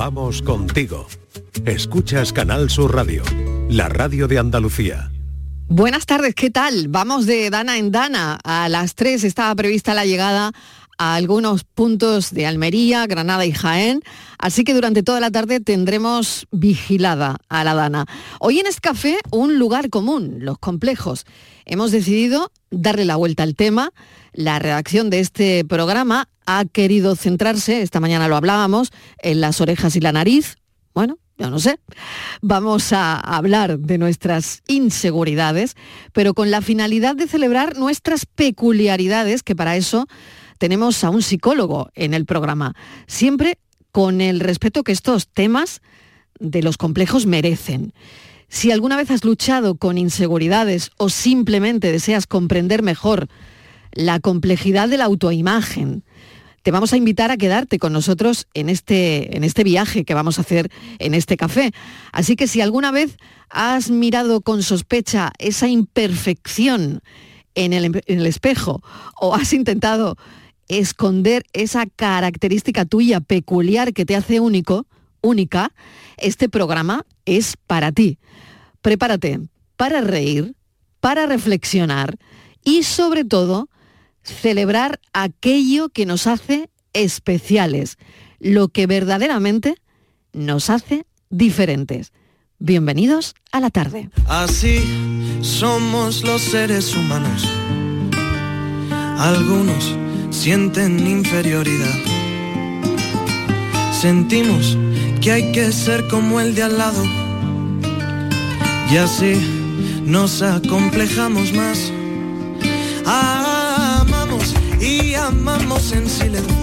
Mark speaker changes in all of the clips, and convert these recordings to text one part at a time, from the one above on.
Speaker 1: Vamos contigo. Escuchas Canal Sur Radio, la radio de Andalucía.
Speaker 2: Buenas tardes, ¿qué tal? Vamos de Dana en Dana. A las 3 estaba prevista la llegada a algunos puntos de Almería, Granada y Jaén, así que durante toda la tarde tendremos vigilada a la Dana. Hoy en Escafé, un lugar común, los complejos. Hemos decidido darle la vuelta al tema. La redacción de este programa ha querido centrarse, esta mañana lo hablábamos, en las orejas y la nariz. Bueno, yo no sé. Vamos a hablar de nuestras inseguridades, pero con la finalidad de celebrar nuestras peculiaridades, que para eso tenemos a un psicólogo en el programa, siempre con el respeto que estos temas de los complejos merecen. Si alguna vez has luchado con inseguridades o simplemente deseas comprender mejor la complejidad de la autoimagen, te vamos a invitar a quedarte con nosotros en este, en este viaje que vamos a hacer en este café. Así que si alguna vez has mirado con sospecha esa imperfección en el, en el espejo o has intentado esconder esa característica tuya peculiar que te hace único, única, este programa es para ti. Prepárate para reír, para reflexionar y sobre todo celebrar aquello que nos hace especiales, lo que verdaderamente nos hace diferentes. Bienvenidos a la tarde.
Speaker 3: Así somos los seres humanos. Algunos sienten inferioridad. Sentimos que hay que ser como el de al lado. Y así nos acomplejamos más. Amamos y amamos en silencio.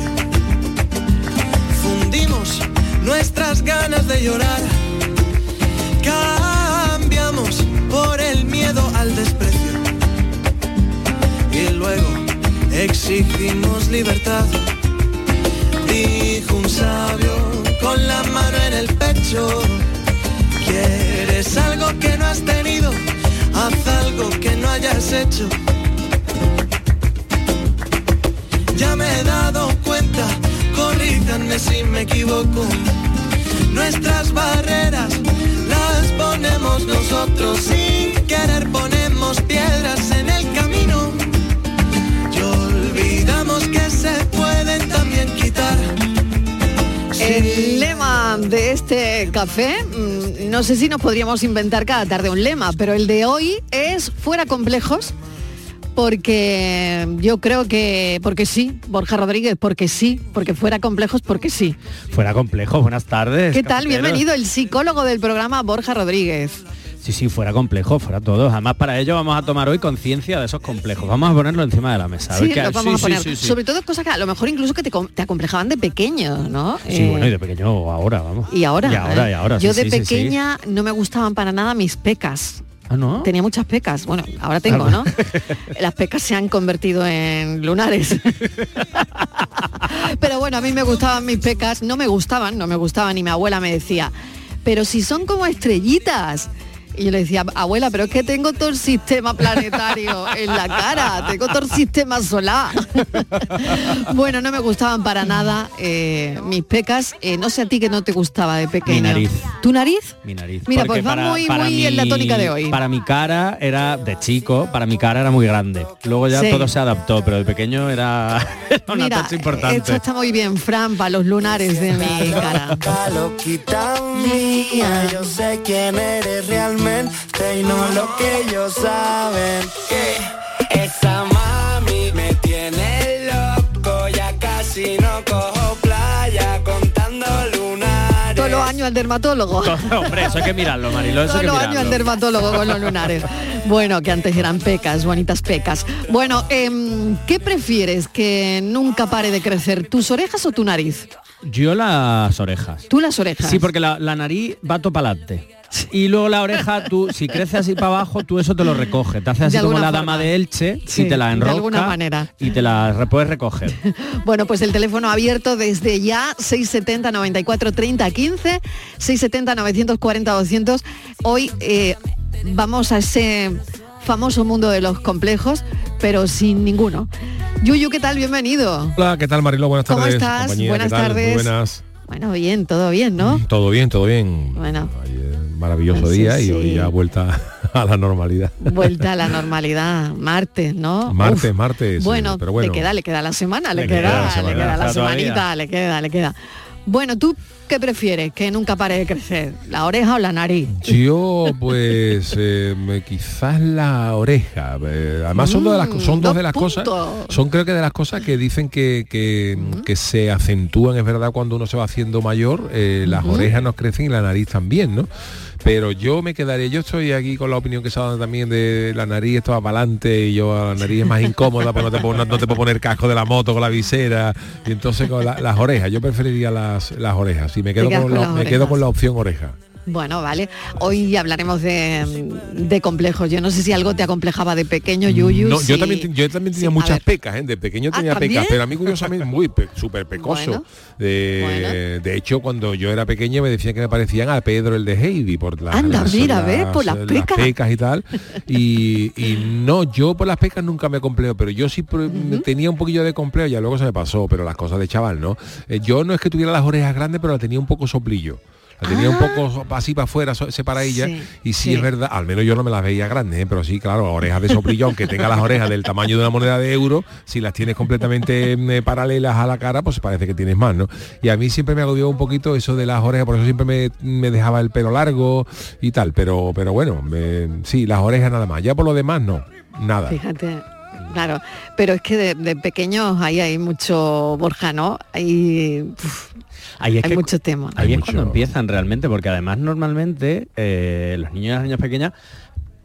Speaker 3: Fundimos nuestras ganas de llorar. Cambiamos por el miedo al desprecio. Y luego exigimos libertad. Dijo un sabio con la mano en el pecho. ¿Quieres algo que no has tenido? Haz algo que no hayas hecho. Ya me he dado cuenta, corríjanme si me equivoco. Nuestras barreras las ponemos nosotros, sin querer ponemos piedras en el que se pueden también quitar.
Speaker 2: El lema de este café, mm, no sé si nos podríamos inventar cada tarde un lema, pero el de hoy es fuera complejos, porque yo creo que, porque sí, Borja Rodríguez, porque sí, porque fuera complejos, porque sí.
Speaker 4: Fuera complejo, buenas tardes.
Speaker 2: ¿Qué tal?
Speaker 4: cafeteros.
Speaker 2: Bienvenido, el psicólogo del programa Borja Rodríguez.
Speaker 4: Sí, sí, fuera complejo, fuera todo. Además, para ello vamos a tomar hoy conciencia de esos complejos. Vamos a ponerlo encima de la mesa. A ver
Speaker 2: Sí,
Speaker 4: qué-
Speaker 2: lo vamos
Speaker 4: sí,
Speaker 2: a poner.
Speaker 4: sí, sí, sí.
Speaker 2: Sobre todo cosas que a lo mejor incluso que te, te acomplejaban de pequeño, ¿no?
Speaker 4: Sí,
Speaker 2: Eh,
Speaker 4: bueno, y de pequeño ahora, vamos.
Speaker 2: y ahora.
Speaker 4: Y ahora,
Speaker 2: ¿eh?
Speaker 4: y ahora.
Speaker 2: Yo de pequeña no me gustaban para nada mis pecas.
Speaker 4: Ah, ¿no?
Speaker 2: Tenía muchas pecas. Bueno, ahora tengo, ¿no? Las pecas se han convertido en lunares. Pero bueno, a mí me gustaban mis pecas. No me gustaban, no me gustaban. Y mi abuela me decía, pero si son como estrellitas. Y yo le decía, abuela, pero es que tengo todo el sistema planetario en la cara, tengo todo el sistema solar. bueno, no me gustaban para nada eh, mis pecas. Eh, no sé a ti que no te gustaba de pequeño.
Speaker 4: nariz.
Speaker 2: ¿Tu nariz?
Speaker 4: Mi nariz.
Speaker 2: Mira,
Speaker 4: Porque
Speaker 2: pues va muy- muy en la tónica de hoy.
Speaker 4: Para mi cara era de chico, para mi cara era muy grande. Luego ya
Speaker 2: Sí.
Speaker 4: todo se adaptó, pero de pequeño era, una
Speaker 2: Mira,
Speaker 4: importante.
Speaker 2: esto está muy bien, Fran, para los lunares de mi cara.
Speaker 3: yo sé quién eres realmente y no lo que ellos saben. Que esa mami me tiene loco, ya casi no cojo playa contando lunares.
Speaker 2: Todos los años al dermatólogo.
Speaker 4: Todo- Hombre, eso hay que mirarlo, Marilo, eso
Speaker 2: Todos
Speaker 4: hay que
Speaker 2: los años al dermatólogo con los lunares. Bueno, que antes eran pecas, bonitas pecas. Bueno, em, ¿qué prefieres que nunca pare de crecer? ¿Tus orejas o tu nariz?
Speaker 4: Yo las orejas.
Speaker 2: Tú las orejas.
Speaker 4: Sí, porque la, la nariz va adelante. Y luego la oreja, tú, si crece así para abajo, tú eso te lo recoges. Te haces
Speaker 2: De
Speaker 4: así como la
Speaker 2: forma.
Speaker 4: dama de Elche
Speaker 2: Sí,
Speaker 4: y te la
Speaker 2: de
Speaker 4: enrosca.
Speaker 2: alguna manera.
Speaker 4: Y te la puedes recoger.
Speaker 2: Bueno, pues el teléfono abierto desde ya 670 94 30 15, 670 940 200. Hoy eh, vamos a ese famoso mundo de los complejos, pero sin ninguno. Yuyu, ¿qué tal? Bienvenido.
Speaker 5: Hola, ¿qué tal Marilo? Buenas
Speaker 2: ¿Cómo
Speaker 5: tardes.
Speaker 2: estás?
Speaker 5: compañía,
Speaker 2: Buenas tardes.
Speaker 5: Muy buenas.
Speaker 2: Bueno, bien, todo bien, ¿no?
Speaker 5: Todo bien, todo bien.
Speaker 2: Bueno.
Speaker 5: Ayer, maravilloso
Speaker 2: Pues
Speaker 5: día
Speaker 2: sí,
Speaker 5: y hoy ya vuelta a la normalidad.
Speaker 2: Vuelta a la normalidad, martes, ¿no?
Speaker 5: Martes,
Speaker 2: Uf.
Speaker 5: martes,
Speaker 2: Bueno,
Speaker 5: pero bueno.
Speaker 2: le queda, le queda la semana, le,
Speaker 5: Le
Speaker 2: queda,
Speaker 5: queda la semana.
Speaker 2: le queda la semanita, le queda, le queda. Bueno, ¿tú qué prefieres que nunca pare de crecer? ¿La oreja o la nariz?
Speaker 5: Yo, pues, eh, quizás la oreja. eh, además son, dos de las, son
Speaker 2: Mm,
Speaker 5: dos
Speaker 2: dos
Speaker 5: de las cosas, son creo que de las cosas que dicen que, que, que se acentúan, es verdad, cuando uno se va haciendo mayor, eh, las orejas nos crecen y la nariz también, ¿no? Pero yo me quedaré, yo estoy aquí con la opinión que se también de la nariz, esto va para adelante y yo la nariz es más incómoda, porque no te, puedo, no, no te puedo poner casco de la moto con la visera, y entonces con la- las orejas, yo preferiría las, las orejas, y me quedo,
Speaker 2: quedas
Speaker 5: con
Speaker 2: con
Speaker 5: la,
Speaker 2: las
Speaker 5: me quedo con la opción oreja.
Speaker 2: Bueno, vale. Hoy hablaremos de, de complejos. Yo no sé si algo te acomplejaba de pequeño, Yuyu.
Speaker 5: No, yo también, yo también tenía
Speaker 2: Sí,
Speaker 5: muchas pecas, ¿eh? de pequeño
Speaker 2: Ah,
Speaker 5: tenía pecas, pero a mí curiosamente muy pe- súper pecoso.
Speaker 2: Bueno.
Speaker 5: De, de hecho, cuando yo era pequeño me decían que me parecían a Pedro el de Heidi por las,
Speaker 2: Anda, mira, ¿ves? Por las pecas.
Speaker 5: y tal. Y, y no, yo por las pecas nunca me compleo, pero yo sí tenía un poquillo de compleo, ya luego se me pasó, pero las cosas de chaval, ¿no? Eh, yo no es que tuviera las orejas grandes, pero la tenía un poco soplillo. La tenía un
Speaker 2: Ah.
Speaker 5: poco así para afuera, separadilla,
Speaker 2: Sí,
Speaker 5: y sí,
Speaker 2: sí.
Speaker 5: es verdad, al menos yo no me las veía grandes, ¿eh? pero sí, claro, orejas de soplillo, aunque tenga las orejas del tamaño de una moneda de euro, si las tienes completamente eh, paralelas a la cara, pues parece que tienes más, ¿no? Y a mí siempre me agobió un poquito eso de las orejas, por eso siempre me, me dejaba el pelo largo y tal, pero, pero bueno, me- sí, las orejas nada más, ya por lo demás no, nada.
Speaker 2: Fíjate, claro. Pero es que de, de pequeños ahí hay mucho Borja, ¿no? Hay, uf,
Speaker 4: Ahí es
Speaker 2: hay
Speaker 4: que-
Speaker 2: muchos temas.
Speaker 4: Ahí
Speaker 5: Hay
Speaker 4: es
Speaker 5: mucho-
Speaker 4: cuando empiezan realmente, porque además normalmente eh, los niños y las niñas pequeñas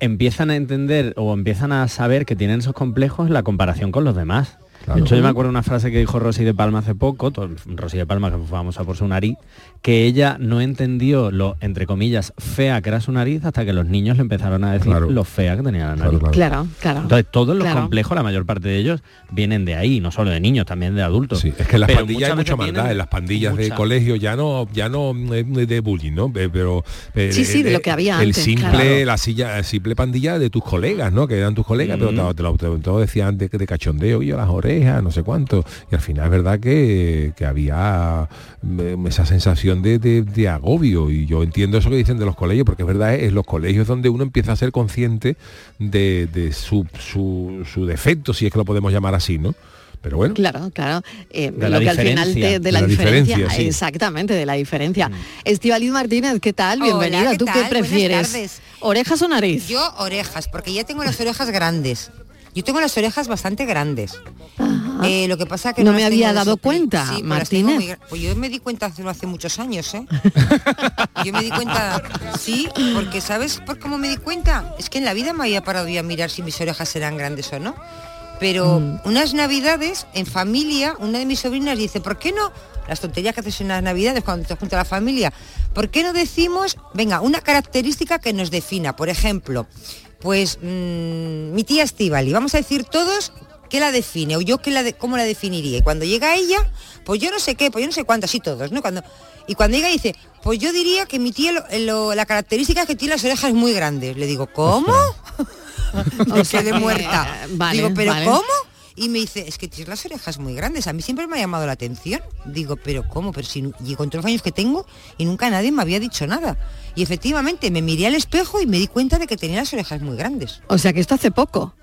Speaker 4: empiezan a entender o empiezan a saber que tienen esos complejos en la comparación con los demás.
Speaker 5: Claro.
Speaker 4: De hecho, yo me acuerdo una frase que dijo Rosy de Palma hace poco, Rosy de Palma, que fue famosa por su nariz, que ella no entendió lo, entre comillas, fea que era su nariz hasta que los niños le empezaron a decir
Speaker 5: Claro.
Speaker 4: lo fea que tenía la nariz.
Speaker 5: claro.
Speaker 2: Claro, claro.
Speaker 4: Entonces, todos los
Speaker 2: Claro.
Speaker 4: complejos, la mayor parte de ellos, vienen de ahí, no solo de niños, también de adultos.
Speaker 5: Sí, es que en las
Speaker 4: Pero
Speaker 5: pandillas hay mucha maldad, en las pandillas de
Speaker 4: mucha-
Speaker 5: colegio ya no, ya no es de bullying, ¿no? Eh, Pero eh,
Speaker 2: Sí, sí, de
Speaker 5: eh,
Speaker 2: lo que había
Speaker 5: el
Speaker 2: antes,
Speaker 5: simple,
Speaker 2: claro.
Speaker 5: la silla, el simple pandilla de tus colegas, ¿no? Que eran tus colegas, pero
Speaker 4: Mm.
Speaker 5: te, te lo, te lo- te lo decían de, de cachondeo, yo las orejas, no sé cuánto. Y al final es verdad que, que había mm, esa sensación de, de- de agobio. Y yo entiendo eso que dicen de los colegios, porque es verdad, es los colegios donde uno empieza a ser consciente de, de su, su, su defecto, si es que lo podemos llamar así, ¿no? Pero bueno.
Speaker 2: Claro, claro. Eh,
Speaker 4: De la
Speaker 2: lo que al final
Speaker 4: diferencia.
Speaker 2: te- de,
Speaker 5: De
Speaker 2: la,
Speaker 5: la
Speaker 2: diferencia,
Speaker 5: diferencia, sí.
Speaker 2: exactamente, de la diferencia. Estivaliz Martínez, ¿qué tal?
Speaker 6: Hola,
Speaker 2: Bienvenida.
Speaker 6: ¿qué
Speaker 2: ¿Tú qué
Speaker 6: tal? Buenas
Speaker 2: prefieres? ¿Orejas o nariz?
Speaker 6: Yo orejas, porque ya tengo las orejas grandes. Yo tengo las orejas bastante grandes. Eh, lo que pasa que
Speaker 2: No me había dado cuenta,
Speaker 6: Sí,
Speaker 2: Martínez.
Speaker 6: muy Pues yo me di cuenta hace, hace muchos años, ¿eh? yo me di cuenta, sí, porque ¿sabes por cómo me di cuenta? Es que en la vida me había parado yo a mirar si mis orejas eran grandes o no. Pero
Speaker 2: Mm.
Speaker 6: unas navidades en familia, una de mis sobrinas dice, ¿por qué no? Las tonterías que haces en las navidades cuando te junta la familia, ¿por qué no decimos, venga, una característica que nos defina? Por ejemplo, pues mm, mi tía Estivali, vamos a decir todos qué la define o yo qué la de- cómo la definiría. Y cuando llega ella, pues yo no sé qué, pues yo no sé cuánto, así todos, ¿no? Cuando, y cuando llega dice, pues yo diría que mi tía lo- lo- la característica es que tiene las orejas muy grandes. Le digo, ¿cómo?
Speaker 2: O
Speaker 6: Me
Speaker 2: sea
Speaker 6: quedé
Speaker 2: que,
Speaker 6: muerta.
Speaker 2: eh, vale,
Speaker 6: Digo, ¿pero
Speaker 2: vale.
Speaker 6: cómo? Y me dice, es que tienes las orejas muy grandes. A mí siempre me ha llamado la atención. Digo, ¿pero cómo? Pero si y con todos los años que tengo y nunca nadie me había dicho nada. Y efectivamente me miré al espejo y me di cuenta de que tenía las orejas muy grandes.
Speaker 2: O sea que esto hace poco.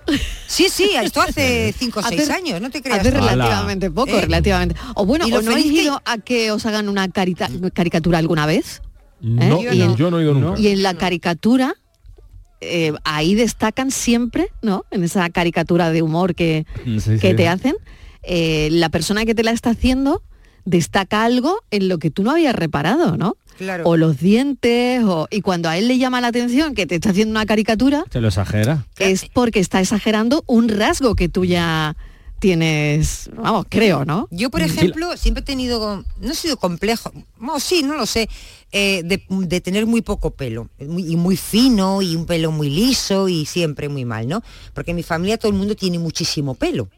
Speaker 6: Sí, sí, esto hace cinco o seis
Speaker 2: Hace-
Speaker 6: años, no te creas.
Speaker 2: Hace relativamente poco,
Speaker 6: ¿Eh?
Speaker 2: relativamente. O bueno,
Speaker 6: Y lo
Speaker 2: ¿o no habéis
Speaker 6: que-
Speaker 2: ido a que os hagan una carita- caricatura alguna vez?
Speaker 5: No,
Speaker 6: Yo
Speaker 2: Y en-
Speaker 5: yo no he ido nunca.
Speaker 2: Y en la caricatura, eh, ahí destacan siempre, ¿no? En esa caricatura de humor que,
Speaker 4: Mm, sí,
Speaker 2: que
Speaker 4: sí.
Speaker 2: te hacen, eh, la persona que te la está haciendo destaca algo en lo que tú no habías reparado, ¿no?
Speaker 6: Claro.
Speaker 2: O los dientes, o, y cuando a él le llama la atención que te está haciendo una caricatura,
Speaker 4: Te lo exagera.
Speaker 2: es porque está exagerando un rasgo que tú ya tienes, vamos, creo, ¿no?
Speaker 6: Yo, por ejemplo, siempre he tenido, no he sido complejo, no, sí, no lo sé, eh, de, de tener muy poco pelo, muy- y muy fino, y un pelo muy liso, y siempre muy mal, ¿no? Porque en mi familia todo el mundo tiene muchísimo pelo.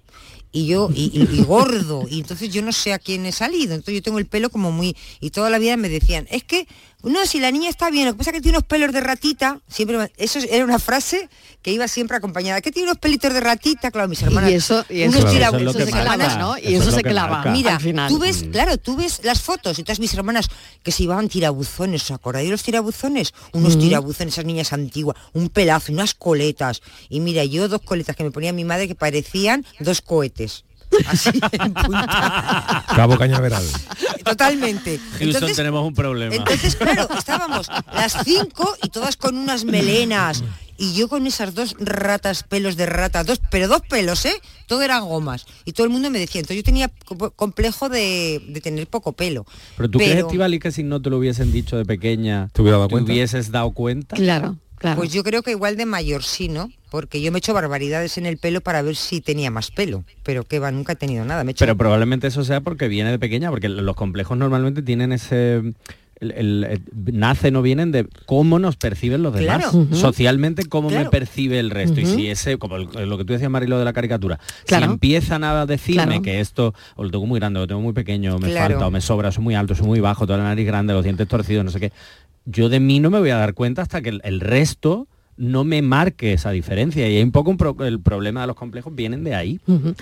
Speaker 6: Y yo, y, y- y gordo, y entonces yo no sé a quién he salido, entonces yo tengo el pelo como muy, y toda la vida me decían, es que no, si la niña está bien, lo que pasa es que tiene unos pelos de ratita, siempre, eso era una frase que iba siempre acompañada, que tiene unos pelitos de ratita, claro, mis hermanas.
Speaker 2: Y eso, y eso,
Speaker 6: unos
Speaker 2: eso,
Speaker 6: tirabu-
Speaker 4: es lo
Speaker 2: eso
Speaker 4: que
Speaker 2: se clava,
Speaker 6: hermanas-
Speaker 2: ¿no? Y
Speaker 4: Eso
Speaker 2: eso,
Speaker 4: es lo
Speaker 2: se
Speaker 4: que
Speaker 2: clava.
Speaker 4: marca.
Speaker 6: Mira,
Speaker 2: al final.
Speaker 6: tú ves, claro, tú ves las fotos y todas mis hermanas que se llevaban tirabuzones, ¿os acordáis de los tirabuzones? Unos tirabuzones, esas niñas antiguas, un pelazo, unas coletas. Y mira, yo dos coletas que me ponía mi madre que parecían dos cohetes. Así, en punta.
Speaker 5: Cabo Cañaveral.
Speaker 6: Totalmente.
Speaker 4: Houston
Speaker 6: Entonces,
Speaker 4: tenemos un problema.
Speaker 6: entonces, claro, estábamos las cinco y todas con unas melenas. Y yo con esas dos ratas, pelos de rata, dos, pero dos pelos, ¿eh? Todo eran gomas. Y todo el mundo me decía, entonces yo tenía co- complejo de, de tener poco pelo.
Speaker 4: pero tú crees, Estivali, que si no te lo hubiesen dicho de pequeña,
Speaker 5: ¿Te hubiera dado cuenta?
Speaker 4: hubieses dado cuenta?
Speaker 2: Claro, claro.
Speaker 6: Pues yo creo que igual de mayor sí, ¿no? Porque yo me he hecho barbaridades en el pelo para ver si tenía más pelo. Pero que va, nunca he tenido nada. Me he hecho
Speaker 4: Pero probablemente eso sea porque viene de pequeña, porque los complejos normalmente tienen ese... el- el- el- nacen o vienen de cómo nos perciben los demás.
Speaker 6: Claro.
Speaker 4: Socialmente, cómo me percibe el resto. Y si ese, como lo que tú decías, Marilo, de la caricatura,
Speaker 2: Claro.
Speaker 4: si empiezan a decirme que esto, o lo tengo muy grande, o lo tengo muy pequeño, o me falta, o me sobra, soy muy alto, soy muy bajo, toda la nariz grande, los dientes torcidos, no sé qué, yo de mí no me voy a dar cuenta hasta que el resto no me marque esa diferencia. Y hay un poco un pro- el problema de los complejos vienen de ahí.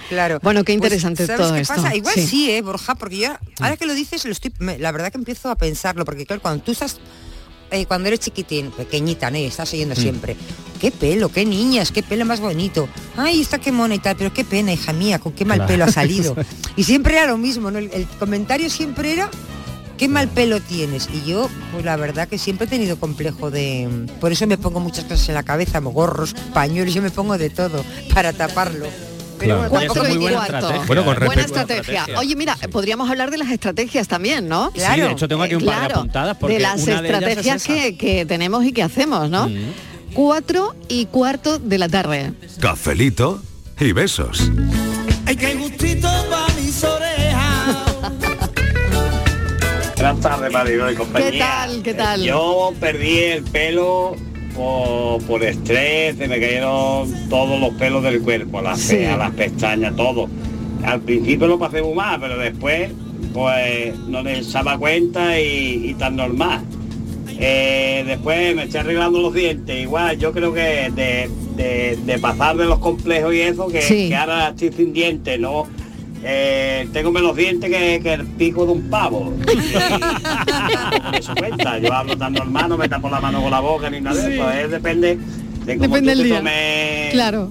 Speaker 6: Claro.
Speaker 2: Bueno, qué
Speaker 6: Pues,
Speaker 2: interesante
Speaker 6: ¿sabes
Speaker 2: todo
Speaker 6: qué
Speaker 2: esto.
Speaker 6: pasa? Igual
Speaker 2: Sí.
Speaker 6: sí. ¿eh, Borja? Porque yo, ahora que lo dices, lo estoy, me- la verdad que empiezo a pensarlo, porque claro, cuando tú estás, eh, cuando eres chiquitín, pequeñita, ¿no? Y estás oyendo
Speaker 2: Mm.
Speaker 6: siempre, qué pelo, qué niñas, qué pelo más bonito. Ay, está qué mona y tal, pero qué pena, hija mía, con qué mal
Speaker 4: Claro.
Speaker 6: pelo ha salido. y siempre era lo mismo, ¿no? El, el comentario siempre era, qué mal pelo tienes. Y yo, pues la verdad que siempre he tenido complejo de... Por eso me pongo muchas cosas en la cabeza, gorros, pañuelos, yo me pongo de todo para taparlo. Pero
Speaker 5: Claro.
Speaker 6: bueno,
Speaker 4: muy
Speaker 6: me
Speaker 4: buena
Speaker 6: quiero-
Speaker 4: estrategia.
Speaker 5: Bueno, con.
Speaker 2: Buena estrategia. Oye, mira, podríamos hablar de las estrategias también, ¿no?
Speaker 4: Sí, de hecho tengo aquí un par de
Speaker 2: Claro,
Speaker 4: apuntadas porque
Speaker 2: de las
Speaker 4: una de ellas es
Speaker 2: estrategias que, que tenemos y que hacemos, ¿no?
Speaker 4: Mm.
Speaker 2: Cuatro y cuarto de la tarde.
Speaker 1: Cafelito y besos.
Speaker 3: Ay, qué gustito
Speaker 7: Buenas tardes, Marilo y compañía.
Speaker 2: ¿Qué tal? ¿Qué tal?
Speaker 7: Yo perdí el pelo por, por estrés, se me cayeron todos los pelos del cuerpo, las
Speaker 2: Sí.
Speaker 7: cejas, las pestañas, todo. Al principio lo pasé muy mal, pero después pues no le daba cuenta y, y tan normal. Eh, después me estoy arreglando los dientes, igual yo creo que de, de- de pasar de los complejos y eso, que,
Speaker 2: Sí.
Speaker 7: que ahora estoy sin dientes, ¿no? Eh, tengo menos dientes que, que el pico de un pavo. Y- eso cuenta. Yo hablo tan normal, no me tapo la mano con la boca ni nada de eso. Es depende de cómo
Speaker 2: Depende
Speaker 7: tú te tomes,
Speaker 2: Claro,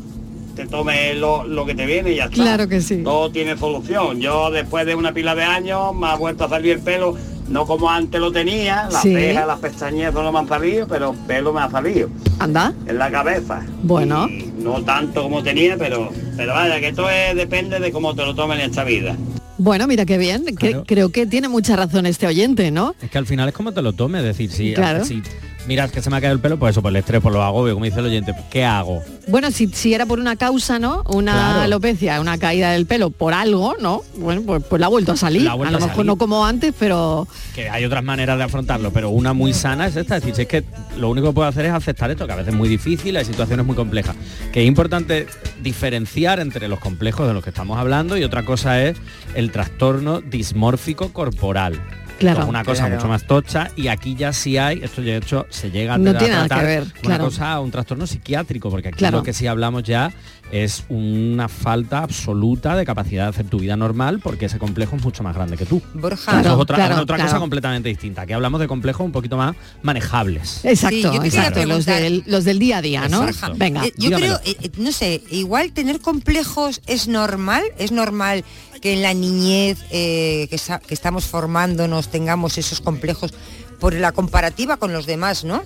Speaker 7: te tomes lo, lo que te viene y ya está.
Speaker 2: claro que sí.
Speaker 7: Todo tiene solución. Yo después de una pila de años me ha vuelto a salir el pelo, no como antes lo tenía, las
Speaker 2: Sí.
Speaker 7: cejas, las pestañas no me han salido, pero pelo me ha salido
Speaker 2: Anda.
Speaker 7: en la cabeza.
Speaker 2: Bueno.
Speaker 7: Y no tanto como tenía, pero, pero vaya, que esto es- depende de cómo te lo tomen en esta vida.
Speaker 2: Bueno, mira qué bien. que-
Speaker 4: Claro.
Speaker 2: creo que tiene mucha razón este oyente, ¿no?
Speaker 4: Es que al final es como te lo tomes, es decir, si,
Speaker 2: Claro.
Speaker 4: si miras que se me ha caído el pelo, pues eso, por el estrés, por lo agobio, como dice el oyente, ¿qué hago?
Speaker 2: Bueno, si, si era por una causa, ¿no? Una
Speaker 4: Claro.
Speaker 2: alopecia, una caída del pelo, por algo, ¿no? Bueno, pues, pues la ha vuelto a salir.
Speaker 4: Vuelto
Speaker 2: a lo
Speaker 4: a
Speaker 2: mejor
Speaker 4: salir.
Speaker 2: no como antes, pero
Speaker 4: Que hay otras maneras de afrontarlo, pero una muy sana es esta, es decir, si es que lo único que puedo hacer es aceptar esto, que a veces es muy difícil, hay situaciones muy complejas. Que es importante diferenciar entre los complejos de los que estamos hablando y otra cosa es el trastorno dismórfico corporal.
Speaker 2: Claro,
Speaker 4: es una cosa
Speaker 6: claro.
Speaker 4: mucho más tocha y aquí ya sí hay, esto de hecho se llega a
Speaker 2: No
Speaker 4: a
Speaker 2: tiene nada
Speaker 4: tratar
Speaker 2: que ver,
Speaker 4: una
Speaker 2: claro.
Speaker 4: cosa, un trastorno psiquiátrico, porque aquí
Speaker 2: Claro.
Speaker 4: lo que sí hablamos ya es una falta absoluta de capacidad de hacer tu vida normal porque ese complejo es mucho más grande que tú.
Speaker 6: Borja.
Speaker 4: Eso es otra,
Speaker 2: claro,
Speaker 4: otra
Speaker 2: claro.
Speaker 4: cosa completamente distinta. Aquí hablamos de complejos un poquito más manejables.
Speaker 2: exacto,
Speaker 6: Sí,
Speaker 2: exacto, los del, los del día a día, ¿no?
Speaker 4: Exacto.
Speaker 2: Venga.
Speaker 6: Eh, yo
Speaker 4: dígamelo.
Speaker 6: creo, eh, eh, no sé, igual tener complejos es normal, es normal que en la niñez eh, que, que estamos formándonos tengamos esos complejos por la comparativa con los demás, ¿no?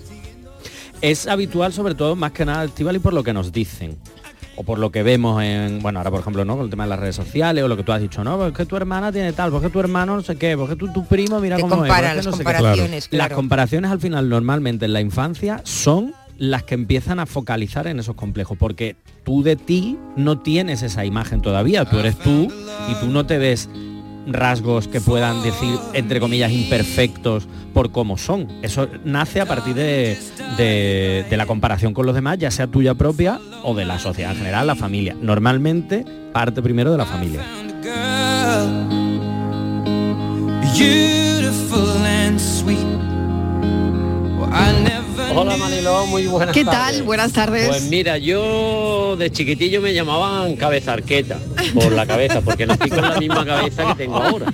Speaker 4: Es habitual, sobre todo, más que nada, Estivali, por lo que nos dicen. O por lo que vemos en, bueno, ahora por ejemplo, ¿no? Con el tema de las redes sociales, o lo que tú has dicho, no, porque tu hermana tiene tal, porque tu hermano no sé qué, porque tu, tu primo mira
Speaker 6: Te
Speaker 4: cómo
Speaker 6: comparan
Speaker 4: es,
Speaker 6: las
Speaker 4: no
Speaker 6: comparaciones,
Speaker 4: Las comparaciones al final normalmente en la infancia son las que empiezan a focalizar en esos complejos, porque tú de ti no tienes esa imagen todavía, tú eres tú y tú no te ves rasgos que puedan decir, entre comillas, imperfectos por cómo son. Eso nace a partir de, de- de la comparación con los demás, ya sea tuya propia o de la sociedad en general, la familia. Normalmente parte primero de la familia.
Speaker 8: Hola Mariló, muy buenas
Speaker 2: ¿Qué
Speaker 8: tardes.
Speaker 2: tal? Buenas tardes.
Speaker 8: Pues mira, yo de chiquitillo me llamaban cabeza arqueta por la cabeza, porque nací con la misma cabeza que tengo ahora.